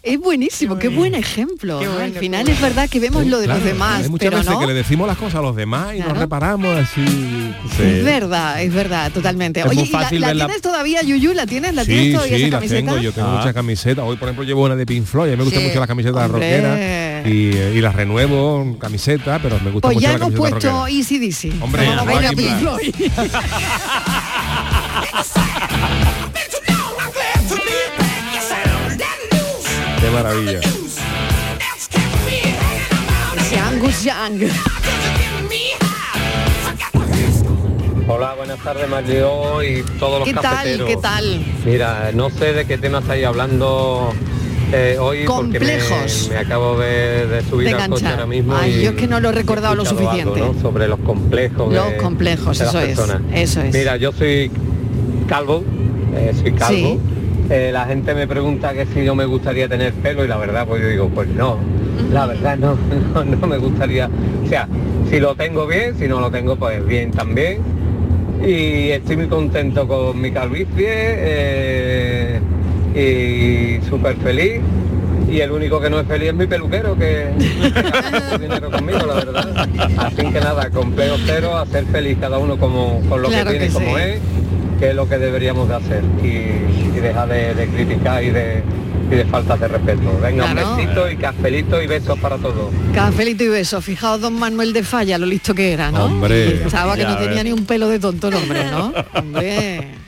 Speaker 2: Es buenísimo, qué buen ejemplo. Al final es verdad que vemos lo de los demás,
Speaker 5: Hay muchas
Speaker 2: pero
Speaker 5: veces
Speaker 2: no.
Speaker 5: que le decimos las cosas a los demás y nos reparamos así.
Speaker 2: Es verdad, es verdad, totalmente.
Speaker 5: Es
Speaker 2: Oye,
Speaker 5: muy
Speaker 2: ¿y la,
Speaker 5: fácil
Speaker 2: la tienes todavía, Yuyu? ¿La tienes? ¿La tienes
Speaker 5: Sí,
Speaker 2: todavía
Speaker 5: sí,
Speaker 2: esa
Speaker 5: la
Speaker 2: camiseta?
Speaker 5: tengo, yo tengo
Speaker 4: Ah.
Speaker 5: muchas camisetas. Hoy, por ejemplo, llevo una de Pink Floyd, a mí me gustan
Speaker 2: Sí.
Speaker 5: mucho las
Speaker 2: Hombre.
Speaker 5: rockeras y, eh, y las renuevo, camiseta, pero me gusta
Speaker 2: Pues
Speaker 5: mucho
Speaker 2: ya
Speaker 5: la
Speaker 2: hemos puesto
Speaker 5: rockera.
Speaker 2: Easy Dizzy.
Speaker 5: Hombre,
Speaker 2: Pink
Speaker 5: Blas.
Speaker 2: Floyd.
Speaker 5: Qué maravilla.
Speaker 2: Ese Angus Young.
Speaker 26: Hola, buenas tardes Mario y todos los
Speaker 2: ¿Qué tal?
Speaker 26: cafeteros.
Speaker 2: ¿Qué tal?
Speaker 26: Mira, no sé de qué tema estáis hablando eh, hoy
Speaker 2: Complejos.
Speaker 26: me, me acabo de, de subir
Speaker 2: De
Speaker 26: al coche ahora mismo
Speaker 2: Ay,
Speaker 26: y
Speaker 2: yo es que no lo he recordado lo suficiente.
Speaker 26: algo, ¿no? sobre los complejos
Speaker 2: Los
Speaker 26: de,
Speaker 2: complejos,
Speaker 26: de las
Speaker 2: eso es,
Speaker 26: personas.
Speaker 2: eso es.
Speaker 26: Mira, yo soy calvo, eh, soy calvo.
Speaker 2: Sí.
Speaker 26: Eh, la gente me pregunta que si yo me gustaría tener pelo y la verdad pues yo digo, pues no, la verdad no, no, no me gustaría. O sea, si lo tengo bien, si no lo tengo pues bien también. Y estoy muy contento con mi calvicie eh, y súper feliz. Y el único que no es feliz es mi peluquero, que dinero conmigo, la verdad. Así que nada, complejo cero, a ser feliz cada uno como, con lo
Speaker 2: Claro
Speaker 26: que tiene,
Speaker 2: que
Speaker 26: como
Speaker 2: sí.
Speaker 26: es, que es lo que deberíamos de hacer. Y, y dejar de, de criticar y de, y de faltas de respeto. Venga,
Speaker 2: Claro.
Speaker 26: un besito y cafelito y besos para todos.
Speaker 2: Cafelito y beso. Fijaos don Manuel de Falla, lo listo que era, ¿no?
Speaker 26: Hombre.
Speaker 2: Pensaba que no tenía ni un pelo de tonto el hombre, ¿no? Hombre.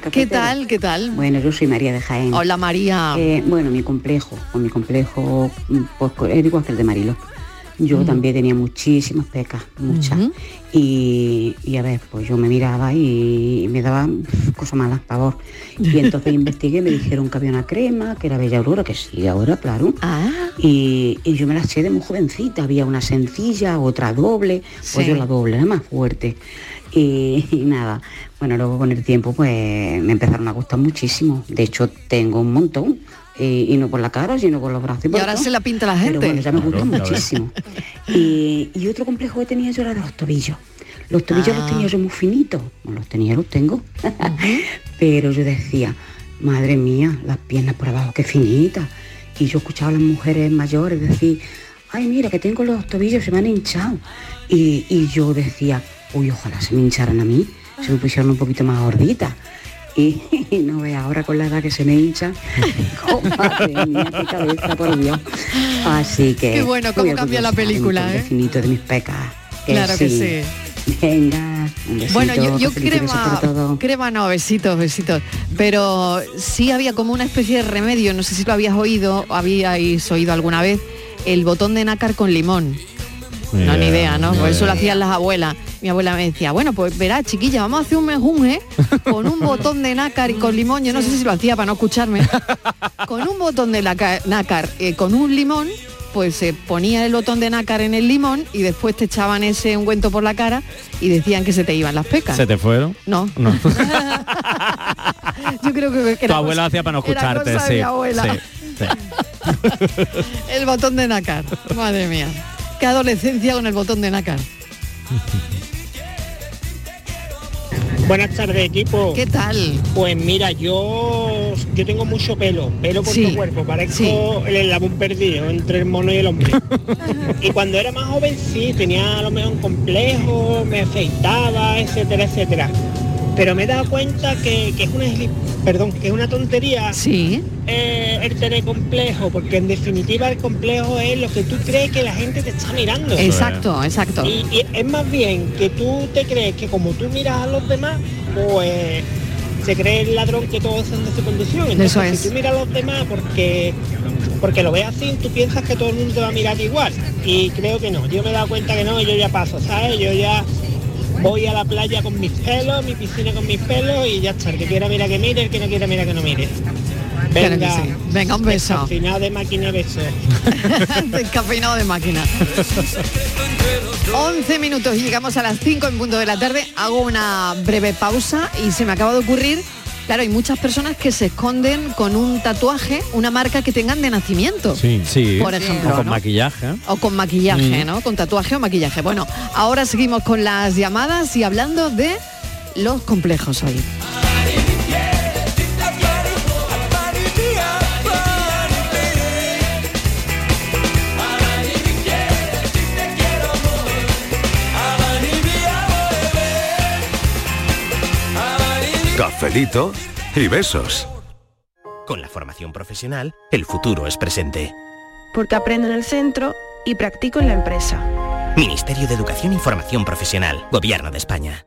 Speaker 2: ¿Qué tal? ¿Qué tal?
Speaker 27: Bueno, yo soy María de Jaén.
Speaker 2: Hola María.
Speaker 27: Eh, bueno, mi complejo, con mi complejo, mm, pues es igual que el de Marilo. Yo
Speaker 2: Mm.
Speaker 27: también tenía muchísimas pecas, muchas. Y, y a ver, pues yo me miraba y me daba cosas malas, pavor. Y entonces investigué, me dijeron que había una crema, que era Bella Aurora, que sí, ahora, claro.
Speaker 2: Ah.
Speaker 27: Y, y yo me la eché de muy jovencita, había una sencilla, otra doble, pues
Speaker 2: Sí.
Speaker 27: yo la doble, era más fuerte. Y, y nada, bueno, luego con el tiempo pues me empezaron a gustar muchísimo. De hecho, tengo un montón. Y, y no por la cara, sino por los brazos. Y,
Speaker 2: ahora
Speaker 27: todo.
Speaker 2: se la pinta la
Speaker 27: Pero
Speaker 2: gente.
Speaker 27: bueno, ya me gustan
Speaker 2: Claro,
Speaker 27: muchísimo. Y, y otro complejo que tenía yo era de los tobillos. Los tobillos
Speaker 2: Ah.
Speaker 27: los tenía yo muy finitos. Bueno, los tenía, los tengo. Pero yo decía, madre mía, las piernas por abajo, qué finitas. Y yo escuchaba a las mujeres mayores decir, ay, mira, que tengo los tobillos, se me han hinchado. Y, y yo decía, uy, ojalá se me hincharan a mí, se me pusieran un poquito más gorditas. Y, no ve ahora con la edad que se me hincha. Oh, madre mía, qué cabeza, por Dios. Así que.
Speaker 2: Qué bueno, cómo cambia la película, ¿eh?
Speaker 27: finito de mis pecas.
Speaker 2: Claro que sí.
Speaker 27: Venga, un besito,
Speaker 2: Bueno, yo, yo crema, crema no, besitos, besitos. Pero sí había como una especie de remedio, no sé si lo habías oído, habíais oído alguna vez, el botón de nácar con limón. No, ni idea, ¿no? Por eso lo hacían las abuelas. Mi abuela me decía, bueno, pues verá, chiquilla, vamos a hacer un mejunje con un botón de nácar y con limón. Yo no sé si lo hacía para no escucharme. Con un botón de nácar, eh, con un limón, pues se ponía el botón de nácar en el limón y después te echaban ese ungüento por la cara y decían que se te iban las pecas.
Speaker 4: ¿Se te fueron?
Speaker 2: No.
Speaker 4: No.
Speaker 2: Yo creo que,
Speaker 4: tu
Speaker 2: era
Speaker 4: abuela
Speaker 2: cosa-
Speaker 4: hacía para no
Speaker 2: era
Speaker 4: escucharte,
Speaker 2: cosa de
Speaker 4: sí.
Speaker 2: mi abuela.
Speaker 4: sí, sí.
Speaker 2: El botón de nácar. Madre mía. Qué adolescencia con el botón de nácar.
Speaker 28: Buenas tardes, equipo.
Speaker 2: ¿Qué tal?
Speaker 28: Pues mira, yo yo tengo mucho pelo, pelo por
Speaker 2: Sí,
Speaker 28: el cuerpo, parezco el eslabón perdido entre el mono y el hombre. y cuando era más joven sí, tenía a lo mejor un complejo, me afeitaba, etcétera, etcétera. Pero me he dado cuenta que, que es una perdón, que es una tontería
Speaker 2: sí.
Speaker 28: eh, el tener complejo, porque en definitiva el complejo es lo que tú crees que la gente te está mirando.
Speaker 2: Exacto, exacto.
Speaker 28: Y, y es más bien que tú te crees que como tú miras a los demás, pues se cree el ladrón que todos son de su condición. Entonces,
Speaker 2: Eso es.
Speaker 28: si tú miras a los demás porque porque lo ves así, tú piensas que todo el mundo te va a mirar igual. Y creo que no. Yo me he dado cuenta que no, yo ya paso, ¿sabes? Yo ya voy a la playa con mis pelos, mi piscina con mis pelos y ya está. El que quiera mira que mire, el que no quiera mira que no mire.
Speaker 2: Claro
Speaker 28: Venga,
Speaker 2: sí. Venga, un beso.
Speaker 28: Final de máquina beso.
Speaker 2: Descafeinado de máquina. 11 minutos y llegamos a las 5 en punto de la tarde. Hago una breve pausa y se me acaba de ocurrir. Claro, hay muchas personas que se esconden con un tatuaje, una marca que tengan de nacimiento.
Speaker 4: Sí, sí.
Speaker 2: Por ejemplo,
Speaker 4: O con
Speaker 2: ¿no?
Speaker 4: maquillaje.
Speaker 2: O con maquillaje,
Speaker 4: Mm.
Speaker 2: ¿no? Con tatuaje o maquillaje. Bueno, ahora seguimos con las llamadas y hablando de los complejos hoy.
Speaker 29: Cafelito y besos.
Speaker 30: Con la formación profesional, el futuro es presente.
Speaker 31: porque aprendo en el centro y practico en la empresa.
Speaker 30: Ministerio de Educación y Formación Profesional, Gobierno de España.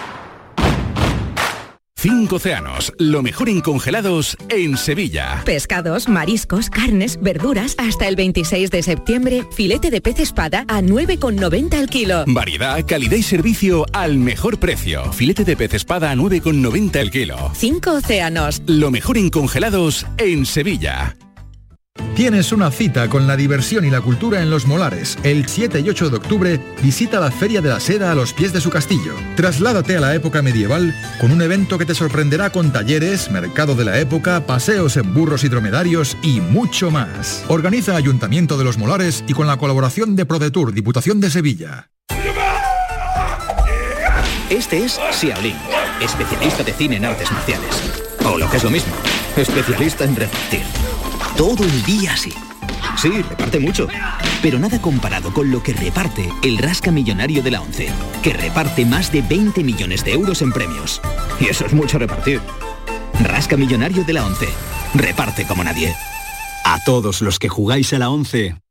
Speaker 1: Cinco océanos, lo mejor en congelados en Sevilla.
Speaker 32: Pescados, mariscos, carnes, verduras. Hasta el 26 de septiembre, filete de pez espada a 9,90 el kilo.
Speaker 1: Variedad, calidad y servicio al mejor precio. Filete de pez espada a 9,90 el kilo.
Speaker 32: Cinco océanos.
Speaker 1: Lo mejor en congelados en Sevilla.
Speaker 13: Tienes una cita con la diversión y la cultura en Los Molares. El 7 y 8 de octubre visita la Feria de la Seda a los pies de su castillo. Trasládate a la época medieval con un evento que te sorprenderá con talleres, mercado de la época, paseos en burros y dromedarios y mucho más. Organiza Ayuntamiento de Los Molares y con la colaboración de ProDetour, Diputación de Sevilla.
Speaker 33: Este es Xiaolin, especialista de cine en artes marciales. O lo que es lo mismo, especialista en repartir. Todo el día así. Sí, reparte mucho. Pero nada comparado con lo que reparte el Rasca Millonario de la ONCE, que reparte más de 20 millones de euros en premios. Y eso es mucho repartir. Rasca Millonario de la ONCE. Reparte como nadie.
Speaker 34: A todos los que jugáis a la 11,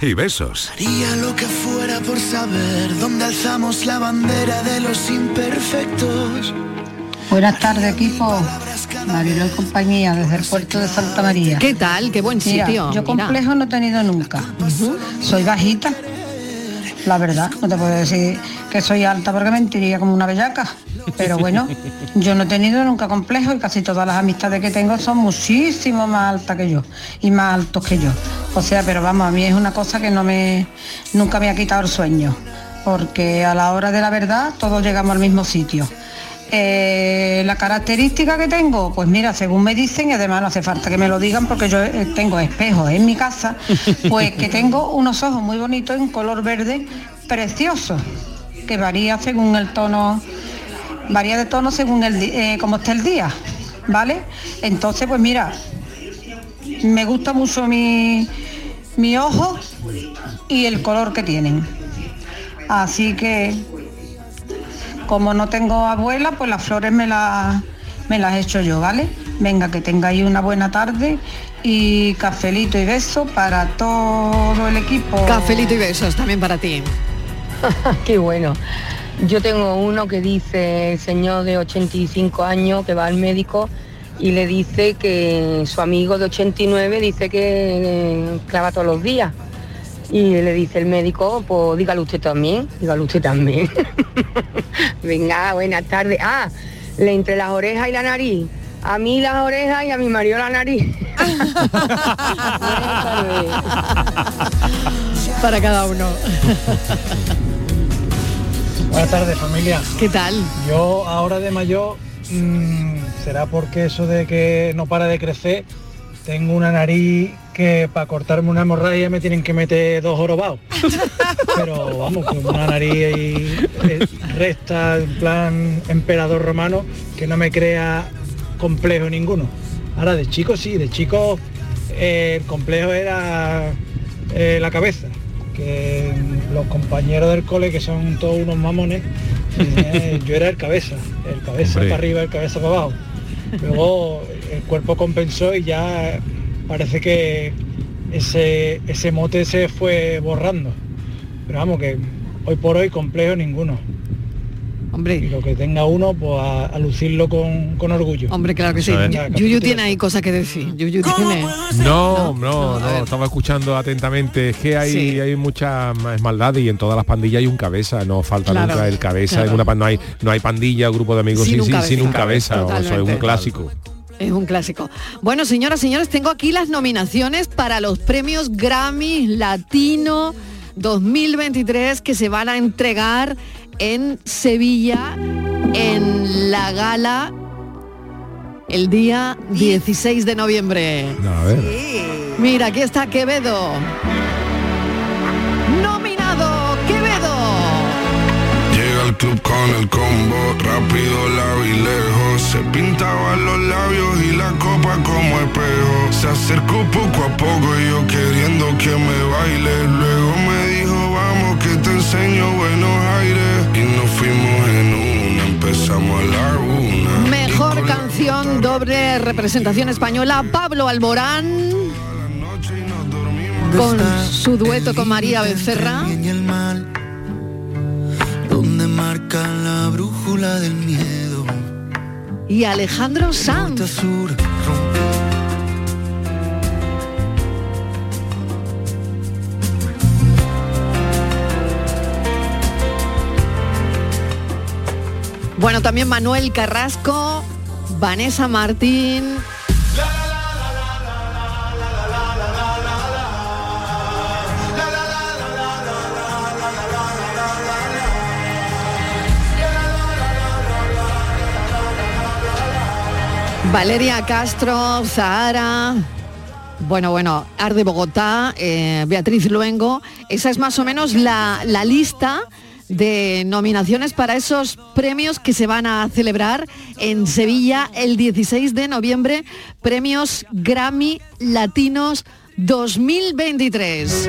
Speaker 29: y besos.
Speaker 3: Haría lo que fuera por saber dónde alzamos la bandera de los imperfectos.
Speaker 27: Buenas tardes, equipo. Marilo y compañía desde el puerto de Santa María.
Speaker 2: ¿Qué tal? Qué buen
Speaker 27: Mira,
Speaker 2: sitio.
Speaker 27: yo
Speaker 2: mira.
Speaker 27: complejo no he tenido nunca. Soy bajita. La verdad, no te puedo decir que soy alta porque mentiría como una bellaca. Pero bueno, yo no he tenido nunca complejo y casi todas las amistades que tengo son muchísimo más altas que yo y más altos que yo. O sea, pero vamos, a mí es una cosa que no me nunca me ha quitado el sueño. Porque a la hora de la verdad todos llegamos al mismo sitio. Eh, la característica que tengo, pues mira, según me dicen, y además no hace falta que me lo digan porque yo eh, tengo espejos en mi casa, pues que tengo unos ojos muy bonitos en color verde precioso, que varía según el tono, varía de tono según el eh, como esté el día, ¿vale? Entonces, pues mira, me gusta mucho mi, mi ojo y el color que tienen. Así que, como no tengo abuela, pues las flores me las, me las echo yo, ¿vale? Venga, que tengáis una buena tarde y cafelito y beso para todo el equipo.
Speaker 2: Cafelito y besos también para ti.
Speaker 35: Qué bueno. Yo tengo uno que dice, el señor de 85 años que va al médico y le dice que su amigo de 89 dice que clava todos los días. Y le dice el médico, pues dígalo usted también, dígalo usted también. Venga, buenas tardes. Ah, le entre las orejas y la nariz. A mí las orejas y a mi marido la nariz.
Speaker 2: Para cada uno.
Speaker 36: Buenas tardes familia.
Speaker 2: ¿Qué tal?
Speaker 36: Yo ahora de mayor, mm, será porque eso de que no para de crecer, tengo una nariz que para cortarme una hemorragia me tienen que meter dos jorobados. Pero vamos, con una nariz ahí, eh, recta, en plan emperador romano, que no me crea complejo ninguno. Ahora de chico sí, de chico eh, el complejo era eh, la cabeza, que los compañeros del cole, que son todos unos mamones, eh, yo era el cabeza, el cabeza
Speaker 37: Hombre.
Speaker 36: para arriba, el cabeza para abajo. Luego el cuerpo compensó y ya parece que ese, ese mote se fue borrando. Pero vamos, que hoy por hoy complejo ninguno.
Speaker 2: Hombre.
Speaker 36: Y lo que tenga uno, pues a, a lucirlo con, con orgullo.
Speaker 2: Hombre, claro que sí. Yuyu tiene ahí cosas que decir. Yuyu tiene...
Speaker 5: No, no, no, estaba escuchando atentamente. Es que hay,
Speaker 2: Sí.
Speaker 5: hay mucha más maldad y en todas las pandillas hay un cabeza, no falta
Speaker 2: Claro,
Speaker 5: nunca el cabeza.
Speaker 2: claro.
Speaker 5: En una no hay, no hay pandilla, grupo de amigos
Speaker 2: Sin
Speaker 5: sin,
Speaker 2: un cabeza.
Speaker 5: sin un cabeza. o sea, es un clásico.
Speaker 2: Es un clásico. Bueno, señoras, señores, tengo aquí las nominaciones para los premios Grammy Latino 2023 que se van a entregar en Sevilla en la gala el día 16 de noviembre.
Speaker 5: A ver.
Speaker 2: Mira, aquí está Quevedo.
Speaker 38: Club con el combo, rápido la vi lejos. Se pintaban los labios y la copa como espejo. Se acercó poco a poco y yo queriendo que me baile. Luego me dijo, vamos que te enseño buenos aires. Y nos fuimos en una, empezamos a la una.
Speaker 2: Mejor canción, doble representación española, Pablo Alborán. Con su dueto con María Becerra.
Speaker 3: Y el mal, donde marca la brújula del miedo.
Speaker 2: Y Alejandro Sanz. Bueno, también Manuel Carrasco, Vanessa Martín. Valeria Castro, Zahara. Bueno, bueno, Arde Bogotá, eh, Beatriz Luengo. Esa es más o menos la, la lista de nominaciones para esos premios que se van a celebrar en Sevilla el 16 de noviembre, premios Grammy Latinos 2023.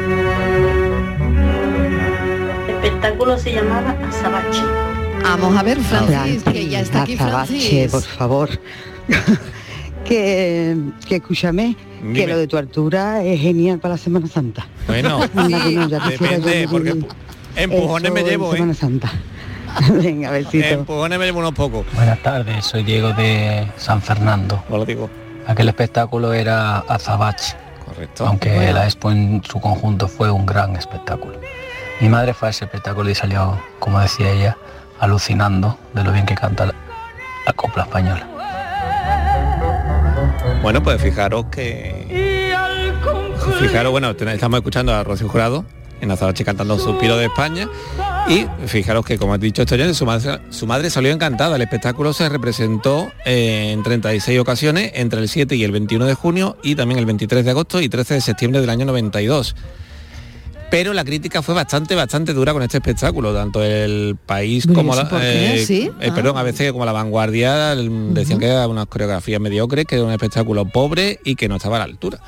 Speaker 39: El espectáculo se llamaba Azabache.
Speaker 2: Vamos a ver, Francis, que ya está aquí
Speaker 12: Azabache,
Speaker 2: Francis.
Speaker 12: por favor. Que, que escúchame, que lo de tu altura es genial para la Semana Santa.
Speaker 21: Bueno,
Speaker 12: que no, ya
Speaker 21: depende,
Speaker 12: yo
Speaker 21: porque empujones me llevo, ¿eh?
Speaker 12: Semana Santa. Venga, besito.
Speaker 21: Empujones me llevo unos pocos.
Speaker 40: Buenas tardes, soy Diego de San Fernando.
Speaker 21: Hola, Diego.
Speaker 40: Aquel espectáculo era Azabache.
Speaker 21: Correcto.
Speaker 40: Aunque
Speaker 21: Bueno.
Speaker 40: la expo en su conjunto fue un gran espectáculo. Mi madre fue a ese espectáculo y salió, como decía ella, alucinando de lo bien que canta la, la copla española.
Speaker 21: Bueno, pues fijaros que... Fijaros, bueno, estamos escuchando a Rocío Jurado en Azabache cantando Suspiro de España y fijaros que, como ha dicho oyente, su madre, su madre salió encantada. El espectáculo se representó eh, en 36 ocasiones entre el 7 y el 21 de junio y también el 23 de agosto y 13 de septiembre del año 92. Pero la crítica fue bastante, bastante dura con este espectáculo, tanto el país como
Speaker 2: ¿y
Speaker 21: la... eh,
Speaker 2: Ah.
Speaker 21: Perdón, a veces como la vanguardia el- decían que era unas coreografías mediocres, que era un espectáculo pobre y que no estaba a la altura.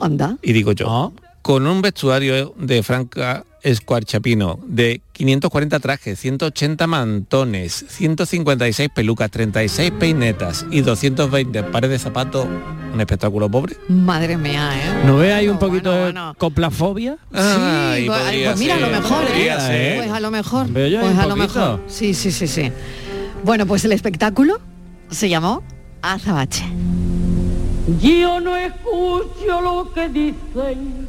Speaker 2: Anda.
Speaker 21: Y digo yo, con un vestuario de Franca Escuarchapino de 540 trajes, 180 mantones, 156 pelucas, 36 peinetas y 220 pares de zapatos. Un espectáculo pobre.
Speaker 2: Madre mía, ¿eh?
Speaker 4: ¿No ve ahí un poquito de coplafobia?
Speaker 21: Ay,
Speaker 2: pues,
Speaker 21: podría
Speaker 2: pues mira, a lo mejor, ¿eh?
Speaker 21: podría ser.
Speaker 2: Pues a lo mejor. Pues a lo mejor. Sí, sí, sí, sí. Bueno, pues el espectáculo se llamó Azabache.
Speaker 41: Yo no escucho lo que dicen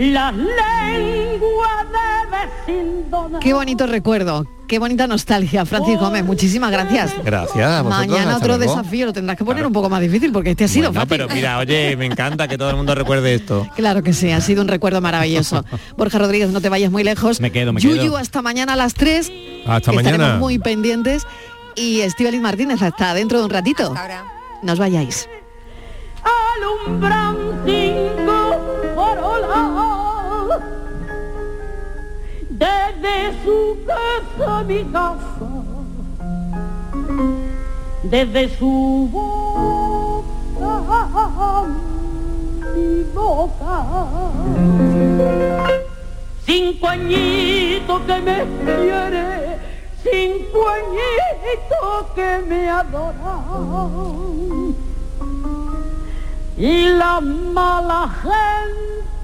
Speaker 41: las lenguas de vecindad.
Speaker 2: Qué bonito recuerdo, qué bonita nostalgia, Francisco Gómez. Muchísimas gracias.
Speaker 21: Gracias. a vosotros,
Speaker 2: Mañana
Speaker 21: hasta
Speaker 2: otro
Speaker 21: luego.
Speaker 2: desafío lo tendrás que poner un poco más difícil porque este ha sido
Speaker 21: No,
Speaker 2: fácil.
Speaker 21: pero mira, oye, me encanta que todo el mundo recuerde esto.
Speaker 2: Claro que sí, ha sido un recuerdo maravilloso. Borja Rodríguez, no te vayas muy lejos.
Speaker 4: Me quedo, me
Speaker 2: Yuyu,
Speaker 4: quedo.
Speaker 2: hasta mañana a las 3.
Speaker 5: Hasta mañana.
Speaker 2: Estaremos muy pendientes. Y Estíbaliz Martínez, hasta dentro de un ratito. Nos vayáis.
Speaker 41: alumbran cinco farolas desde su casa mi casa. Desde su boca mi boca. Cinco añitos que me quiere cinco añitos que me adoran y la mala gente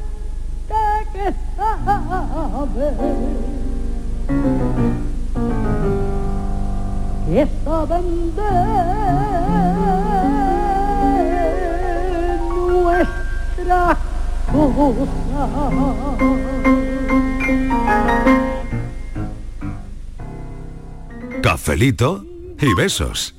Speaker 41: que sabe que saben de nuestra cosa
Speaker 1: Cafelito y besos.